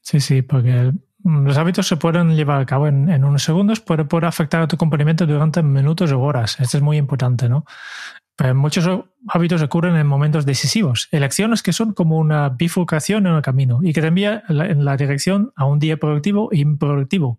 Sí, sí, porque los hábitos se pueden llevar a cabo en, unos segundos, pero puede afectar a tu comportamiento durante minutos o horas. Esto es muy importante, ¿no? Muchos hábitos ocurren en momentos decisivos, elecciones que son como una bifurcación en el camino y que te envía en la dirección a un día productivo e improductivo.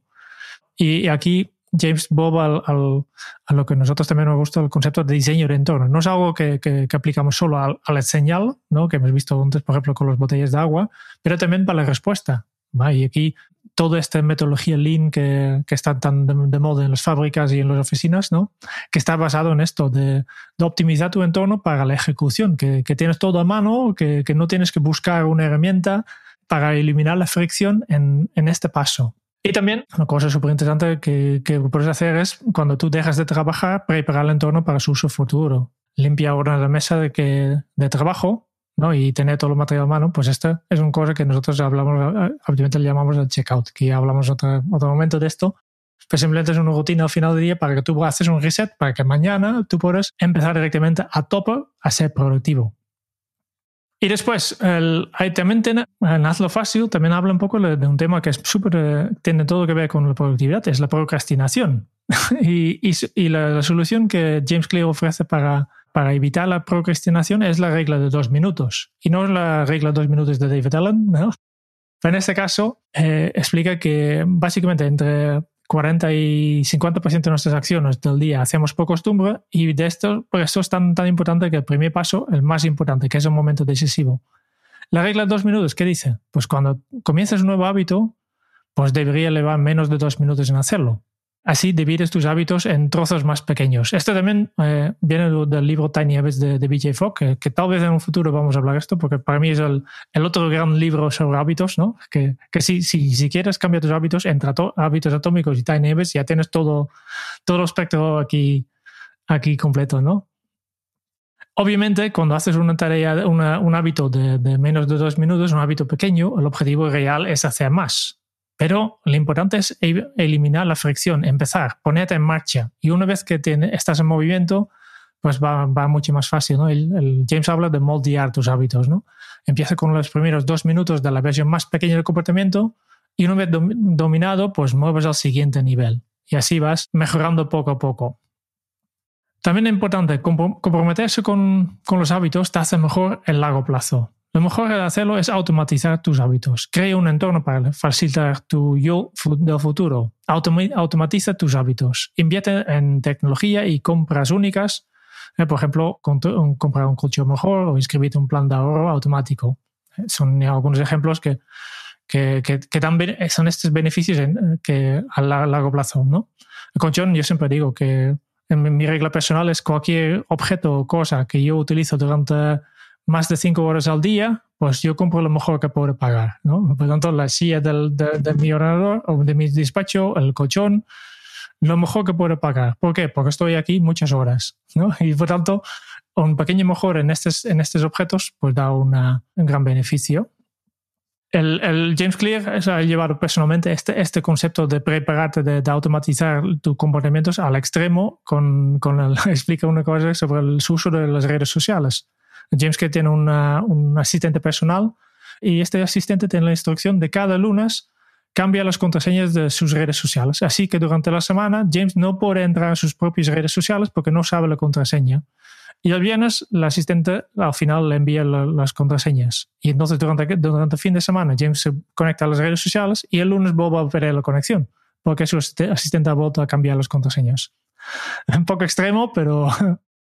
Y aquí James Bob a lo que nosotros también nos gusta el concepto de diseño de entorno. No es algo que, que, aplicamos solo al, al señal, ¿no? que hemos visto antes, por ejemplo, con las botellas de agua, pero también para la respuesta. Y aquí toda esta metodología Lean que, que está tan de, moda en las fábricas y en las oficinas, ¿no? que está basado en esto, de, optimizar tu entorno para la ejecución, que, que tienes todo a mano, que, que, no tienes que buscar una herramienta para eliminar la fricción en, en este paso. Y también una cosa súper interesante que, que puedes hacer es cuando tú dejas de trabajar, preparar el entorno para su uso futuro. Limpia ahora la mesa de, que, de trabajo ¿no? y tener todo el material a mano, pues esto es una cosa que nosotros hablamos, obviamente le llamamos el checkout, que ya hablamos otro, otro momento de esto, pues simplemente es una rutina al final del día para que tú haces un reset, para que mañana tú puedas empezar directamente a tope a ser productivo. Y después, el, también en Hazlo Fácil también habla un poco de un tema que es súper, eh, tiene todo que ver con la productividad, es la procrastinación. [laughs] y, y, la, la, solución que James Clear ofrece para para evitar la procrastinación es la regla de dos minutos. Y no es la regla de dos minutos de David Allen, ¿no? En este caso eh, explica que básicamente entre 40 y 50% de nuestras acciones del día hacemos por costumbre y de esto, por eso es tan, tan importante que el primer paso, el más importante, que es un momento decisivo. La regla de dos minutos, ¿qué dice? Pues cuando comienzas un nuevo hábito, pues debería llevar menos de dos minutos en hacerlo. Así divides tus hábitos en trozos más pequeños. Esto también eh, viene del libro Tiny Habits de, de BJ Fogg, que, tal vez en un futuro vamos a hablar de esto, porque para mí es el, otro gran libro sobre hábitos, ¿no? Que, que si, quieres cambiar tus hábitos entre hábitos atómicos y Tiny Habits, ya tienes todo, todo el espectro aquí, aquí completo, ¿no? Obviamente, cuando haces una tarea, un hábito de, de menos de dos minutos, un hábito pequeño, el objetivo real es hacer más. Pero lo importante es eliminar la fricción, empezar, ponerte en marcha. Y una vez que estás en movimiento, pues va, mucho más fácil. James habla de moldear tus hábitos. ¿no? Empieza con los primeros dos minutos de la versión más pequeña del comportamiento y una vez dominado, pues mueves al siguiente nivel. Y así vas mejorando poco a poco. También es importante, comprometerse con, con los hábitos te hace mejor el largo plazo. Lo mejor de hacerlo es automatizar tus hábitos. Crea un entorno para facilitar tu yo del futuro. automatiza tus hábitos. Invierte en tecnología y compras únicas. Eh, por ejemplo, comprar un colchón mejor o inscribirte un plan de ahorro automático. Eh, son algunos ejemplos que, que, que, dan, son estos beneficios que a largo plazo. ¿no? El colchón, yo siempre digo que en mi regla personal es cualquier objeto o cosa que yo utilizo durante más de cinco horas al día, pues yo compro lo mejor que puedo pagar, ¿no? Por lo tanto, la silla del, de, mi ordenador o de mi despacho, el colchón, lo mejor que puedo pagar. ¿Por qué? Porque estoy aquí muchas horas, ¿no? Y por tanto, un pequeño mejor en estos, en estos objetos, pues da una, un gran beneficio. El, el, James Clear ha llevado personalmente este, este concepto de prepararte, de, de automatizar tus comportamientos al extremo, con, con el, [laughs] explica una cosa sobre el uso de las redes sociales. James que tiene un asistente personal y este asistente tiene la instrucción de cada lunes cambia las contraseñas de sus redes sociales. Así que durante la semana James no puede entrar a sus propias redes sociales porque no sabe la contraseña. Y el viernes el asistente al final le envía las contraseñas. Y entonces durante, el fin de semana James se conecta a las redes sociales y el lunes vuelve a perder la conexión porque su asistente ha vuelto a cambiar las contraseñas. [laughs] Un poco extremo, pero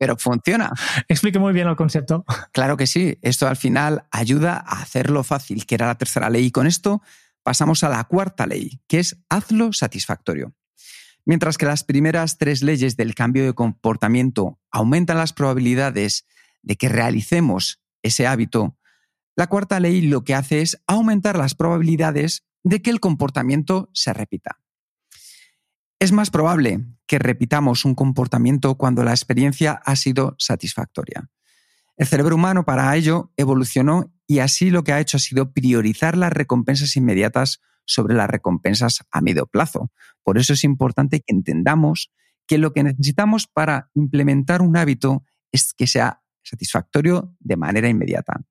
pero funciona. Explique muy bien el concepto. Claro que sí, esto al final ayuda a hacerlo fácil, que era la tercera ley. Y con esto pasamos a la cuarta ley, que es hazlo satisfactorio. Mientras que las primeras tres leyes del cambio de comportamiento aumentan las probabilidades de que realicemos ese hábito, la cuarta ley lo que hace es aumentar las probabilidades de que el comportamiento se repita. Es más probable que repitamos un comportamiento cuando la experiencia ha sido satisfactoria. El cerebro humano para ello evolucionó y así lo que ha hecho ha sido priorizar las recompensas inmediatas sobre las recompensas a medio plazo. Por eso es importante que entendamos que lo que necesitamos para implementar un hábito es que sea satisfactorio de manera inmediata.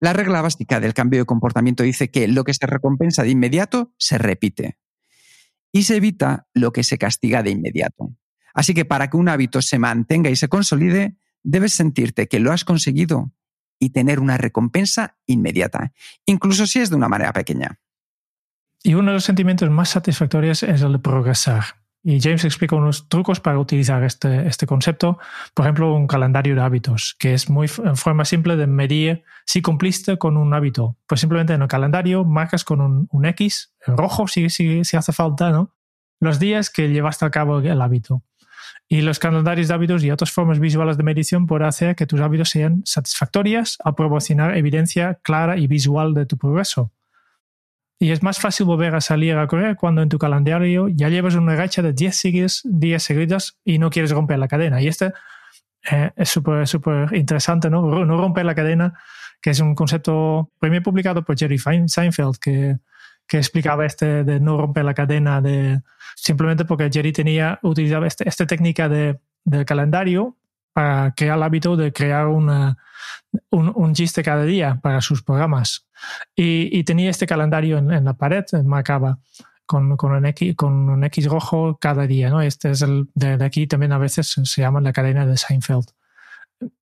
La regla básica del cambio de comportamiento dice que lo que se recompensa de inmediato se repite y se evita lo que se castiga de inmediato. Así que para que un hábito se mantenga y se consolide, debes sentirte que lo has conseguido y tener una recompensa inmediata, incluso si es de una manera pequeña. Y uno de los sentimientos más satisfactorios es el de progresar. Y James explica unos trucos para utilizar este, este concepto. Por ejemplo, un calendario de hábitos, que es muy en forma simple de medir si cumpliste con un hábito. Pues simplemente en el calendario marcas con un, un X en rojo, si, si, si hace falta, ¿no? los días que llevaste a cabo el hábito. Y los calendarios de hábitos y otras formas visuales de medición pueden hacer que tus hábitos sean satisfactorias al proporcionar evidencia clara y visual de tu progreso. Y es más fácil volver a salir a correr cuando en tu calendario ya llevas una racha de 10 días seguidos y no quieres romper la cadena. Y este eh, es súper súper interesante, ¿no? No romper la cadena, que es un concepto primero publicado por Jerry Seinfeld, que, que explicaba este de no romper la cadena de simplemente porque Jerry tenía utilizaba este, esta técnica de, del calendario para crear el hábito de crear una, un, un, chiste cada día para sus programas. Y, y tenía este calendario en, en, la pared, marcaba con, con, un X, con un X rojo cada día. ¿no? Este es el de, de aquí también a veces se llama la cadena de Seinfeld.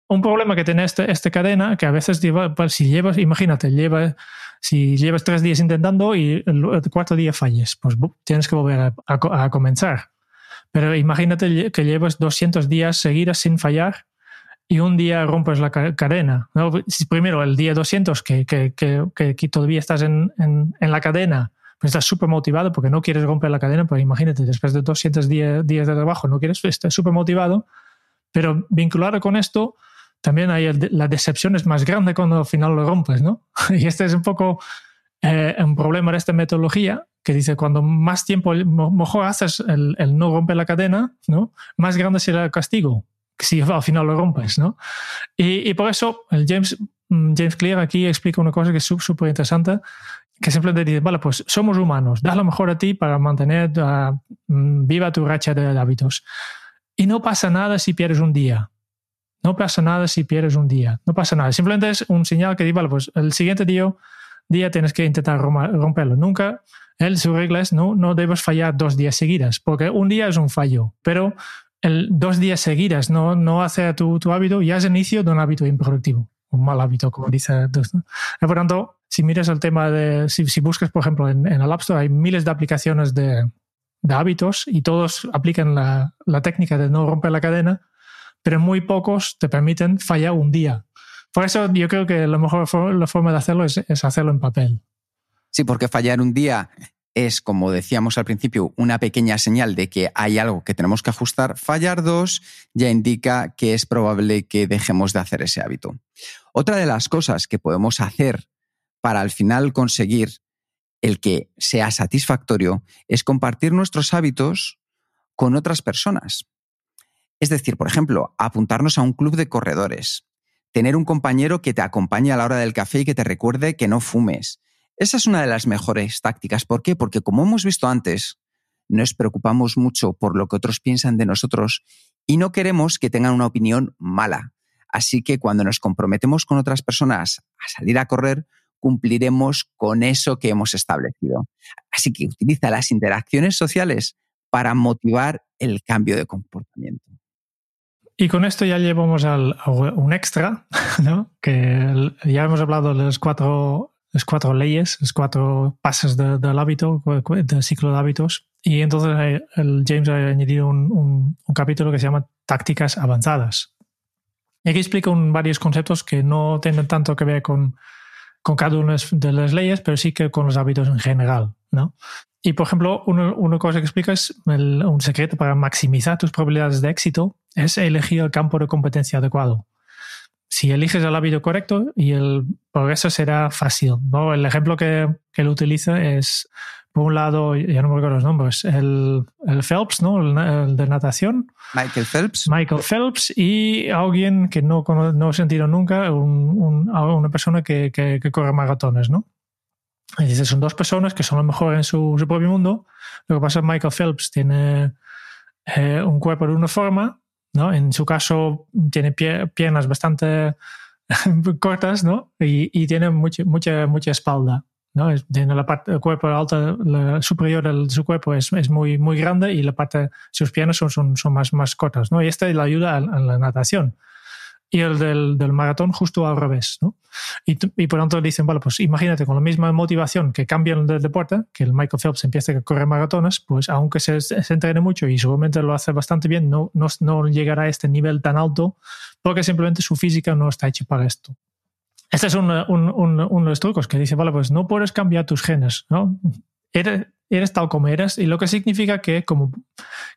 Un problema que tiene este, esta cadena, que a veces lleva, pues, si llevas, imagínate, lleva si llevas tres días intentando y el cuarto día falles, pues tienes que volver a, a, a comenzar. Pero imagínate que llevas 200 días seguidos sin fallar y un día rompes la cadena. ¿no? Primero, el día 200, que, que, que, que todavía estás en, en, en, la cadena, pues estás súper motivado porque no quieres romper la cadena, pues imagínate, después de 200 días, días de trabajo, no quieres, estás súper motivado, pero vinculado con esto, también hay el, la decepción es más grande cuando al final lo rompes, ¿no? [laughs] Y este es un poco eh, un problema de esta metodología que dice cuando más tiempo mejor haces el, el, no romper la cadena, ¿no? Más grande será el castigo si al final lo rompes, ¿no? Y, y por eso el James, mm, James Clear aquí explica una cosa que es súper interesante, que simplemente dice, vale, pues somos humanos, da lo mejor a ti para mantener uh, viva tu racha de hábitos. Y no pasa nada si pierdes un día. No pasa nada si pierdes un día. No pasa nada. Simplemente es un señal que dice, vale, pues el siguiente día, día tienes que intentar romperlo. Nunca, él, su regla es, no, no debes fallar dos días seguidas, porque un día es un fallo, pero el dos días seguidas no, no hace tu, tu hábito, ya es el inicio de un hábito improductivo, un mal hábito, como dice. Por tanto, si miras el tema de, si, si buscas, por ejemplo, en, en, el App Store hay miles de aplicaciones de, de hábitos y todos aplican la, la técnica de no romper la cadena, pero muy pocos te permiten fallar un día. Por eso yo creo que la mejor forma de hacerlo es, es hacerlo en papel. Sí, porque fallar un día es, como decíamos al principio, una pequeña señal de que hay algo que tenemos que ajustar. Fallar dos ya indica que es probable que dejemos de hacer ese hábito. Otra de las cosas que podemos hacer para al final conseguir el que sea satisfactorio es compartir nuestros hábitos con otras personas. Es decir, por ejemplo, apuntarnos a un club de corredores, tener un compañero que te acompañe a la hora del café y que te recuerde que no fumes. Esa es una de las mejores tácticas. ¿Por qué? Porque como hemos visto antes, nos preocupamos mucho por lo que otros piensan de nosotros y no queremos que tengan una opinión mala. Así que cuando nos comprometemos con otras personas a salir a correr, cumpliremos con eso que hemos establecido. Así que utiliza las interacciones sociales para motivar el cambio de comportamiento. Y con esto ya llevamos al, a un extra, [laughs] ¿no? que ya hemos hablado de las cuatro las cuatro leyes, las cuatro pasos del hábito, del ciclo de hábitos. Y entonces eh, el James ha añadido un, un, capítulo que se llama tácticas avanzadas. Y aquí explica un, varios conceptos que no tienen tanto que ver con, con cada una de las leyes, pero sí que con los hábitos en general. ¿no? Y por ejemplo, una, una cosa que explica es el, un secreto para maximizar tus probabilidades de éxito es elegir el campo de competencia adecuado si eliges el hábito correcto y el progreso será fácil. ¿no? El ejemplo que, que él utiliza es, por un lado, ya no me recuerdo los nombres, el, el Phelps, ¿no? El, de natación. Michael Phelps. Michael Phelps y alguien que no, no he sentido nunca, un, una persona que, que, corre maratones, ¿no? Y dice, son dos personas que son lo mejor en su, su propio mundo. Lo que pasa es que Michael Phelps tiene eh, un cuerpo de una forma ¿no? En su caso tiene piernas bastante [laughs] cortas, ¿no? Y, tiene mucha, mucha, mucha espalda, ¿no? Tiene la parte cuerpo superior de su cuerpo es, es, muy, muy grande y la parte, sus piernas son, son, son más, más cortas, ¿no? Y esta le ayuda a la natación y el del, del, maratón justo al revés. ¿no? Y, por tanto dicen, bueno, pues imagínate con la misma motivación que cambian de deporte, que el Michael Phelps empieza a correr maratones, pues aunque se, se entrene mucho y seguramente lo hace bastante bien, no, no, no, llegará a este nivel tan alto porque simplemente su física no está hecha para esto. Este es un, un, uno de los trucos que dice, vale, pues no puedes cambiar tus genes, ¿no? Eres, eres tal como eres, y lo que significa que como,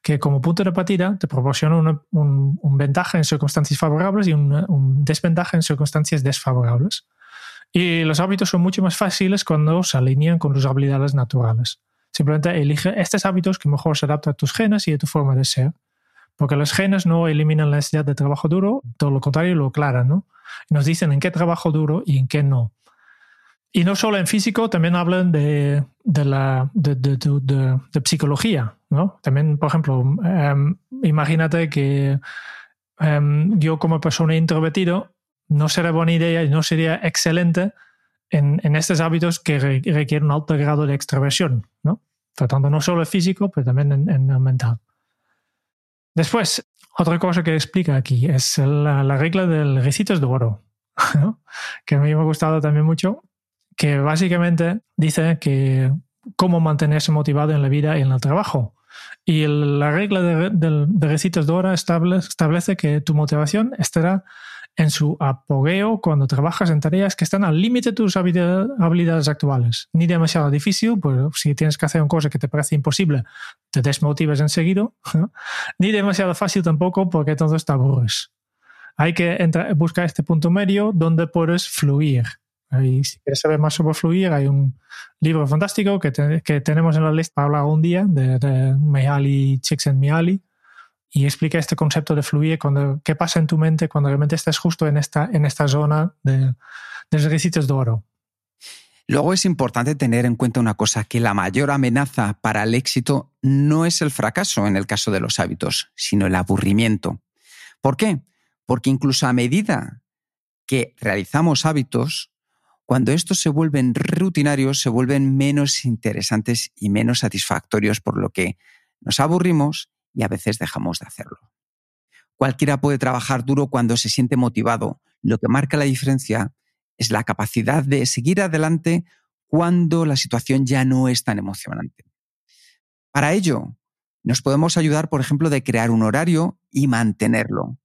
que como punto de partida te proporciona una, un, ventaja en circunstancias favorables y una un desventaja en circunstancias desfavorables. Y los hábitos son mucho más fáciles cuando se alinean con tus habilidades naturales. Simplemente elige estos hábitos que mejor se adaptan a tus genes y a tu forma de ser. Porque los genes no eliminan la necesidad de trabajo duro, todo lo contrario, lo aclaran, ¿no? nos dicen en qué trabajo duro y en qué no. Y no solo en físico, también hablan de, de la, de, de, de, psicología, ¿no? También, por ejemplo, em, imagínate que em, yo como persona introvertido no sería buena idea y no sería excelente en, en estos hábitos que requieren un alto grado de extroversión, ¿no? Tratando no solo el físico, pero también en, mental. Después, otra cosa que explica aquí es la, la regla del recitos de oro, [laughs] ¿no? que a mí me ha gustado también mucho que básicamente dice que cómo mantenerse motivado en la vida y en el trabajo. Y la regla de, de, recitos de hora establece que tu motivación estará en su apogeo cuando trabajas en tareas que están al límite de tus habilidades actuales. Ni demasiado difícil, pues si tienes que hacer una cosa que te parece imposible, te desmotivas enseguida. [laughs] Ni demasiado fácil tampoco, porque entonces te aburres. Hay que buscar este punto medio donde puedes fluir. Y si quieres saber más sobre fluir, hay un libro fantástico que, que tenemos en la lista para hablar un día de, de Mihaly Csikszentmihalyi y explica este concepto de fluir, cuando, qué pasa en tu mente cuando realmente estás justo en esta, en esta zona de, de requisitos de oro. Luego es importante tener en cuenta una cosa, que la mayor amenaza para el éxito no es el fracaso en el caso de los hábitos, sino el aburrimiento. ¿Por qué? Porque incluso a medida que realizamos hábitos, cuando estos se vuelven rutinarios, se vuelven menos interesantes y menos satisfactorios, por lo que nos aburrimos y a veces dejamos de hacerlo. Cualquiera puede trabajar duro cuando se siente motivado. Lo que marca la diferencia es la capacidad de seguir adelante cuando la situación ya no es tan emocionante. Para ello, nos podemos ayudar, por ejemplo, de crear un horario y mantenerlo,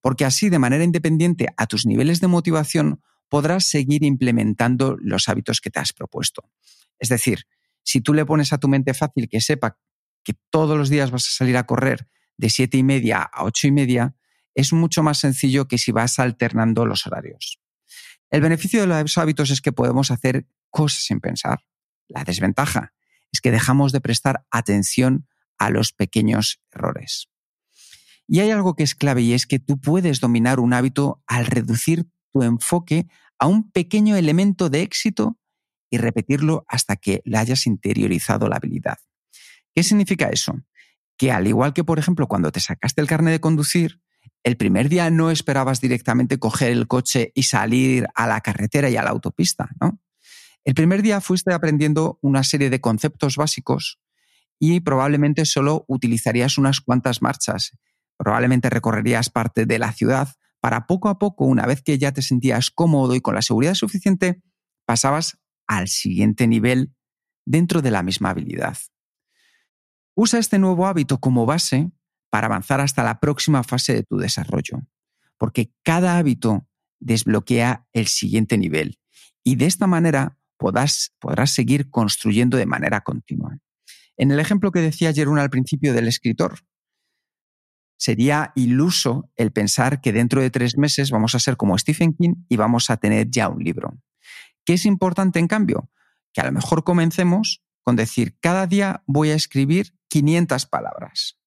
porque así, de manera independiente a tus niveles de motivación, podrás seguir implementando los hábitos que te has propuesto. Es decir, si tú le pones a tu mente fácil que sepa que todos los días vas a salir a correr de siete y media a ocho y media, es mucho más sencillo que si vas alternando los horarios. El beneficio de los hábitos es que podemos hacer cosas sin pensar. La desventaja es que dejamos de prestar atención a los pequeños errores. Y hay algo que es clave y es que tú puedes dominar un hábito al reducir tu enfoque a un pequeño elemento de éxito y repetirlo hasta que le hayas interiorizado la habilidad. ¿Qué significa eso? Que al igual que, por ejemplo, cuando te sacaste el carnet de conducir, el primer día no esperabas directamente coger el coche y salir a la carretera y a la autopista, ¿no? El primer día fuiste aprendiendo una serie de conceptos básicos y probablemente solo utilizarías unas cuantas marchas. Probablemente recorrerías parte de la ciudad para poco a poco, una vez que ya te sentías cómodo y con la seguridad suficiente, pasabas al siguiente nivel dentro de la misma habilidad. Usa este nuevo hábito como base para avanzar hasta la próxima fase de tu desarrollo, porque cada hábito desbloquea el siguiente nivel y de esta manera podrás, podrás seguir construyendo de manera continua. En el ejemplo que decía Jerún al principio del escritor, sería iluso el pensar que dentro de tres meses vamos a ser como Stephen King y vamos a tener ya un libro. ¿Qué es importante en cambio? Que a lo mejor comencemos con decir, cada día voy a escribir 500 palabras.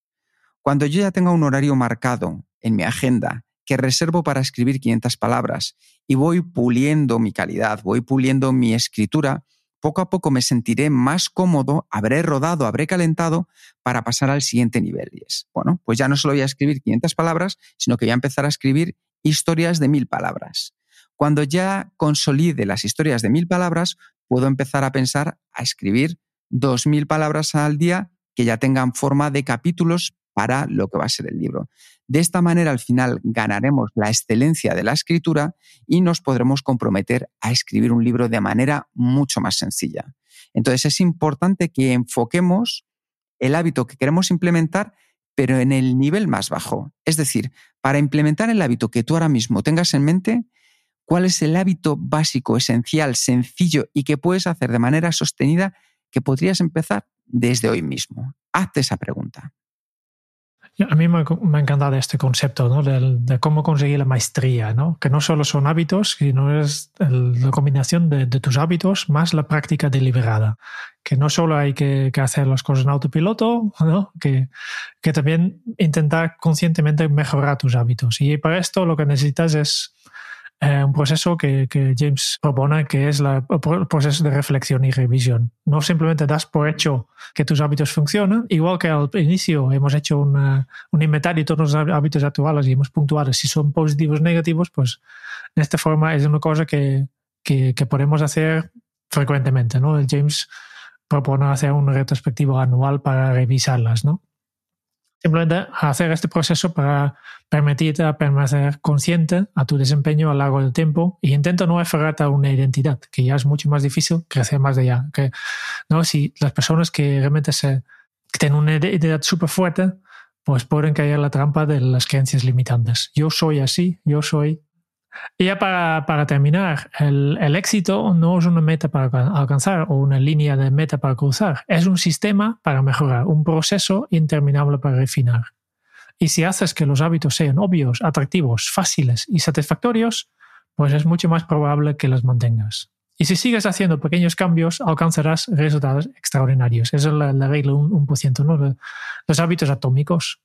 Cuando yo ya tenga un horario marcado en mi agenda que reservo para escribir 500 palabras y voy puliendo mi calidad, voy puliendo mi escritura, poco a poco me sentiré más cómodo, habré rodado, habré calentado para pasar al siguiente nivel. Y es, bueno, pues ya no solo voy a escribir 500 palabras, sino que voy a empezar a escribir historias de mil palabras. Cuando ya consolide las historias de mil palabras, puedo empezar a pensar a escribir dos mil palabras al día que ya tengan forma de capítulos para lo que va a ser el libro. De esta manera, al final, ganaremos la excelencia de la escritura y nos podremos comprometer a escribir un libro de manera mucho más sencilla. Entonces, es importante que enfoquemos el hábito que queremos implementar, pero en el nivel más bajo. Es decir, para implementar el hábito que tú ahora mismo tengas en mente, ¿cuál es el hábito básico, esencial, sencillo y que puedes hacer de manera sostenida que podrías empezar desde hoy mismo? Hazte esa pregunta. A mí me, ha encantado este concepto ¿no? de, cómo conseguir la maestría, ¿no? que no solo son hábitos, sino es la combinación de, tus hábitos más la práctica deliberada, que no solo hay que, hacer las cosas en autopiloto, ¿no? que, que también intentar conscientemente mejorar tus hábitos. Y para esto lo que necesitas es eh, un proceso que, que, James propone, que es el proceso de reflexión y revisión. No simplemente das por hecho que tus hábitos funcionan, igual que al inicio hemos hecho una, un inventario de todos los hábitos actuales y hemos puntuado si son positivos o negativos, pues de esta forma es una cosa que, que, podemos hacer frecuentemente. ¿no? James propone hacer un retrospectivo anual para revisarlas. ¿no? Simplemente hacer este proceso para permitirte permanecer consciente a tu desempeño a lo largo del tiempo y intenta no aferrarte a una identidad, que ya es mucho más difícil crecer más de allá. Que, ¿no? Si las personas que realmente se, tienen una identidad súper fuerte, pues pueden caer en la trampa de las creencias limitantes. Yo soy así, yo soy y ya para, para terminar, el, el, éxito no es una meta para alcanzar o una línea de meta para cruzar, es un sistema para mejorar, un proceso interminable para refinar. Y si haces que los hábitos sean obvios, atractivos, fáciles y satisfactorios, pues es mucho más probable que los mantengas. Y si sigues haciendo pequeños cambios, alcanzarás resultados extraordinarios. Esa es la, regla 1%, ¿no? Los hábitos atómicos.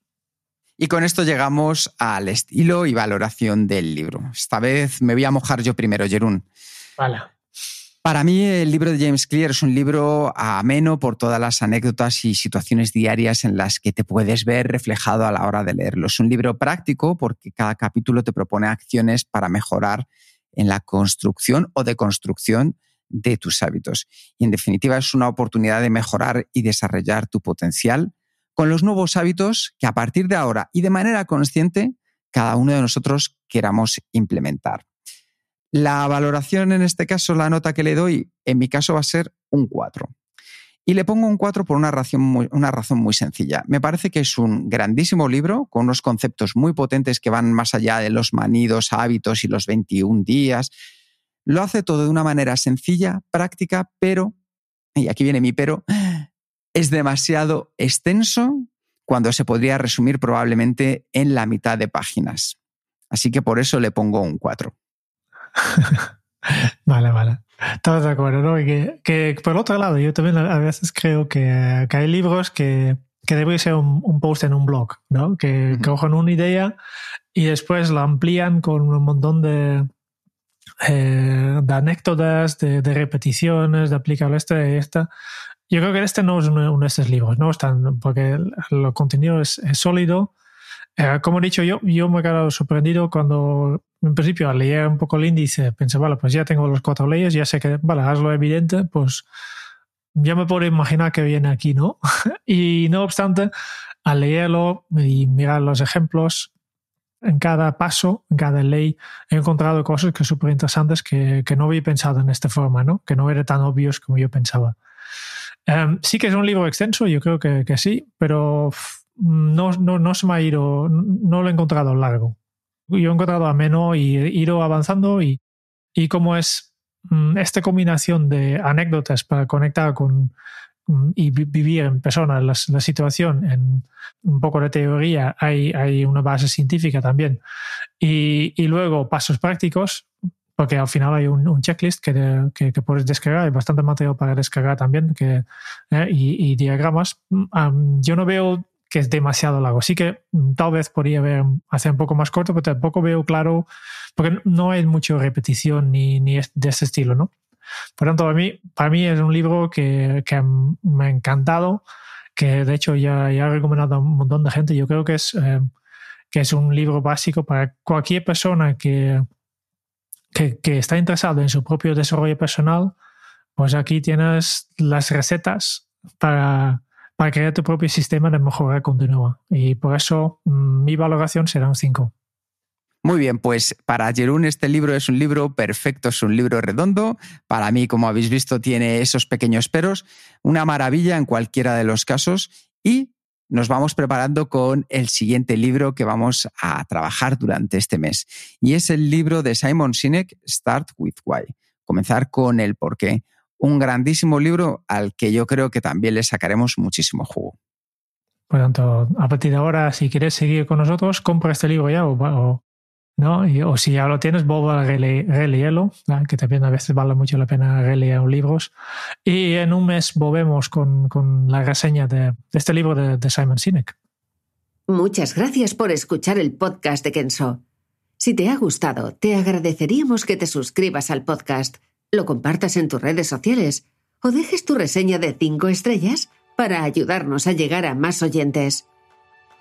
Y con esto llegamos al estilo y valoración del libro. Esta vez me voy a mojar yo primero, Jerún. Vale. Para mí el libro de James Clear es un libro ameno por todas las anécdotas y situaciones diarias en las que te puedes ver reflejado a la hora de leerlo. Es un libro práctico porque cada capítulo te propone acciones para mejorar en la construcción o deconstrucción de tus hábitos. Y en definitiva es una oportunidad de mejorar y desarrollar tu potencial con los nuevos hábitos que a partir de ahora y de manera consciente cada uno de nosotros queramos implementar. La valoración en este caso, la nota que le doy, en mi caso va a ser un 4. Y le pongo un 4 por una razón, muy, una razón muy sencilla. Me parece que es un grandísimo libro con unos conceptos muy potentes que van más allá de los manidos hábitos y los 21 días. Lo hace todo de una manera sencilla, práctica, pero, y aquí viene mi pero, es demasiado extenso cuando se podría resumir probablemente en la mitad de páginas. Así que por eso le pongo un 4. [laughs] vale, vale. Todos de acuerdo, ¿no? que, por otro lado, yo también a veces creo que, hay libros que, que debería ser un, post en un blog, ¿no? Que cojan una idea y después la amplían con un montón de, eh, de anécdotas, de, repeticiones, de aplicar esta y esta. Yo creo que este no es uno, de estos libros, ¿no? Están, porque el, contenido es, sólido. Eh, como he dicho, yo, yo me he quedado sorprendido cuando, en principio, al leer un poco el índice, pensé, vale, pues ya tengo los cuatro leyes, ya sé que, vale, hazlo evidente, pues ya me puedo imaginar que viene aquí, ¿no? [laughs] y no obstante, al leerlo y mirar los ejemplos, en cada paso, en cada ley, he encontrado cosas que súper interesantes que, que, no había pensado en esta forma, ¿no? que no eran tan obvios como yo pensaba. Um, sí que es un libro extenso, yo creo que, que sí, pero no, no, no, se me ha ido, no lo he encontrado largo. Yo he encontrado ameno y he ido avanzando y, y como es mm, esta combinación de anécdotas para conectar con, Mm, y vivir en persona la, la, situación en un poco de teoría, hay, hay una base científica también. Y, y, luego pasos prácticos, porque al final hay un, un checklist que, que, que, puedes descargar, hay bastante material para descargar también, que, eh, y, y, diagramas. Um, yo no veo que es demasiado largo. Sí que mm, tal vez podría haber, hacer un poco más corto, pero tampoco veo claro, porque no hay mucha repetición ni, ni de ese estilo, ¿no? Por tanto, para mí, para mí es un libro que, que me ha encantado, que de hecho ya, ya he recomendado a un montón de gente. Yo creo que es, eh, que es un libro básico para cualquier persona que, que, está interesado en su propio desarrollo personal. Pues aquí tienes las recetas para, para crear tu propio sistema de mejora continua. Y por eso mm, mi valoración será un 5. Muy bien, pues para Jerún este libro es un libro perfecto, es un libro redondo. Para mí, como habéis visto, tiene esos pequeños peros. Una maravilla en cualquiera de los casos. Y nos vamos preparando con el siguiente libro que vamos a trabajar durante este mes. Y es el libro de Simon Sinek, Start with Why. Comenzar con el porqué. Un grandísimo libro al que yo creo que también le sacaremos muchísimo jugo. Por tanto, a partir de ahora, si quieres seguir con nosotros, compra este libro ya o, ¿no? O si ya lo tienes, vuelve a releerlo, que también a veces vale mucho la pena releer libros. Y en un mes volvemos con, con la reseña de, este libro de, de Simon Sinek. Muchas gracias por escuchar el podcast de Kenso. Si te ha gustado, te agradeceríamos que te suscribas al podcast, lo compartas en tus redes sociales o dejes tu reseña de 5 estrellas para ayudarnos a llegar a más oyentes.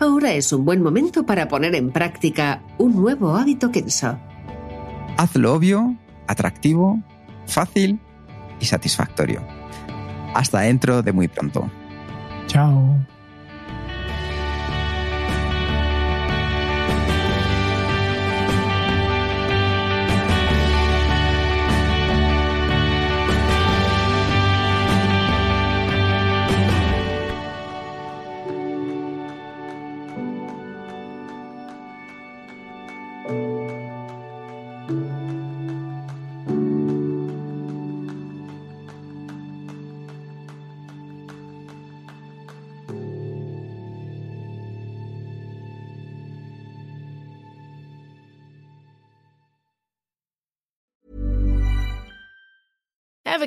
ahora es un buen momento para poner en práctica un nuevo hábito Kenso. Hazlo obvio, atractivo, fácil y satisfactorio. Hasta dentro de muy pronto. Chao.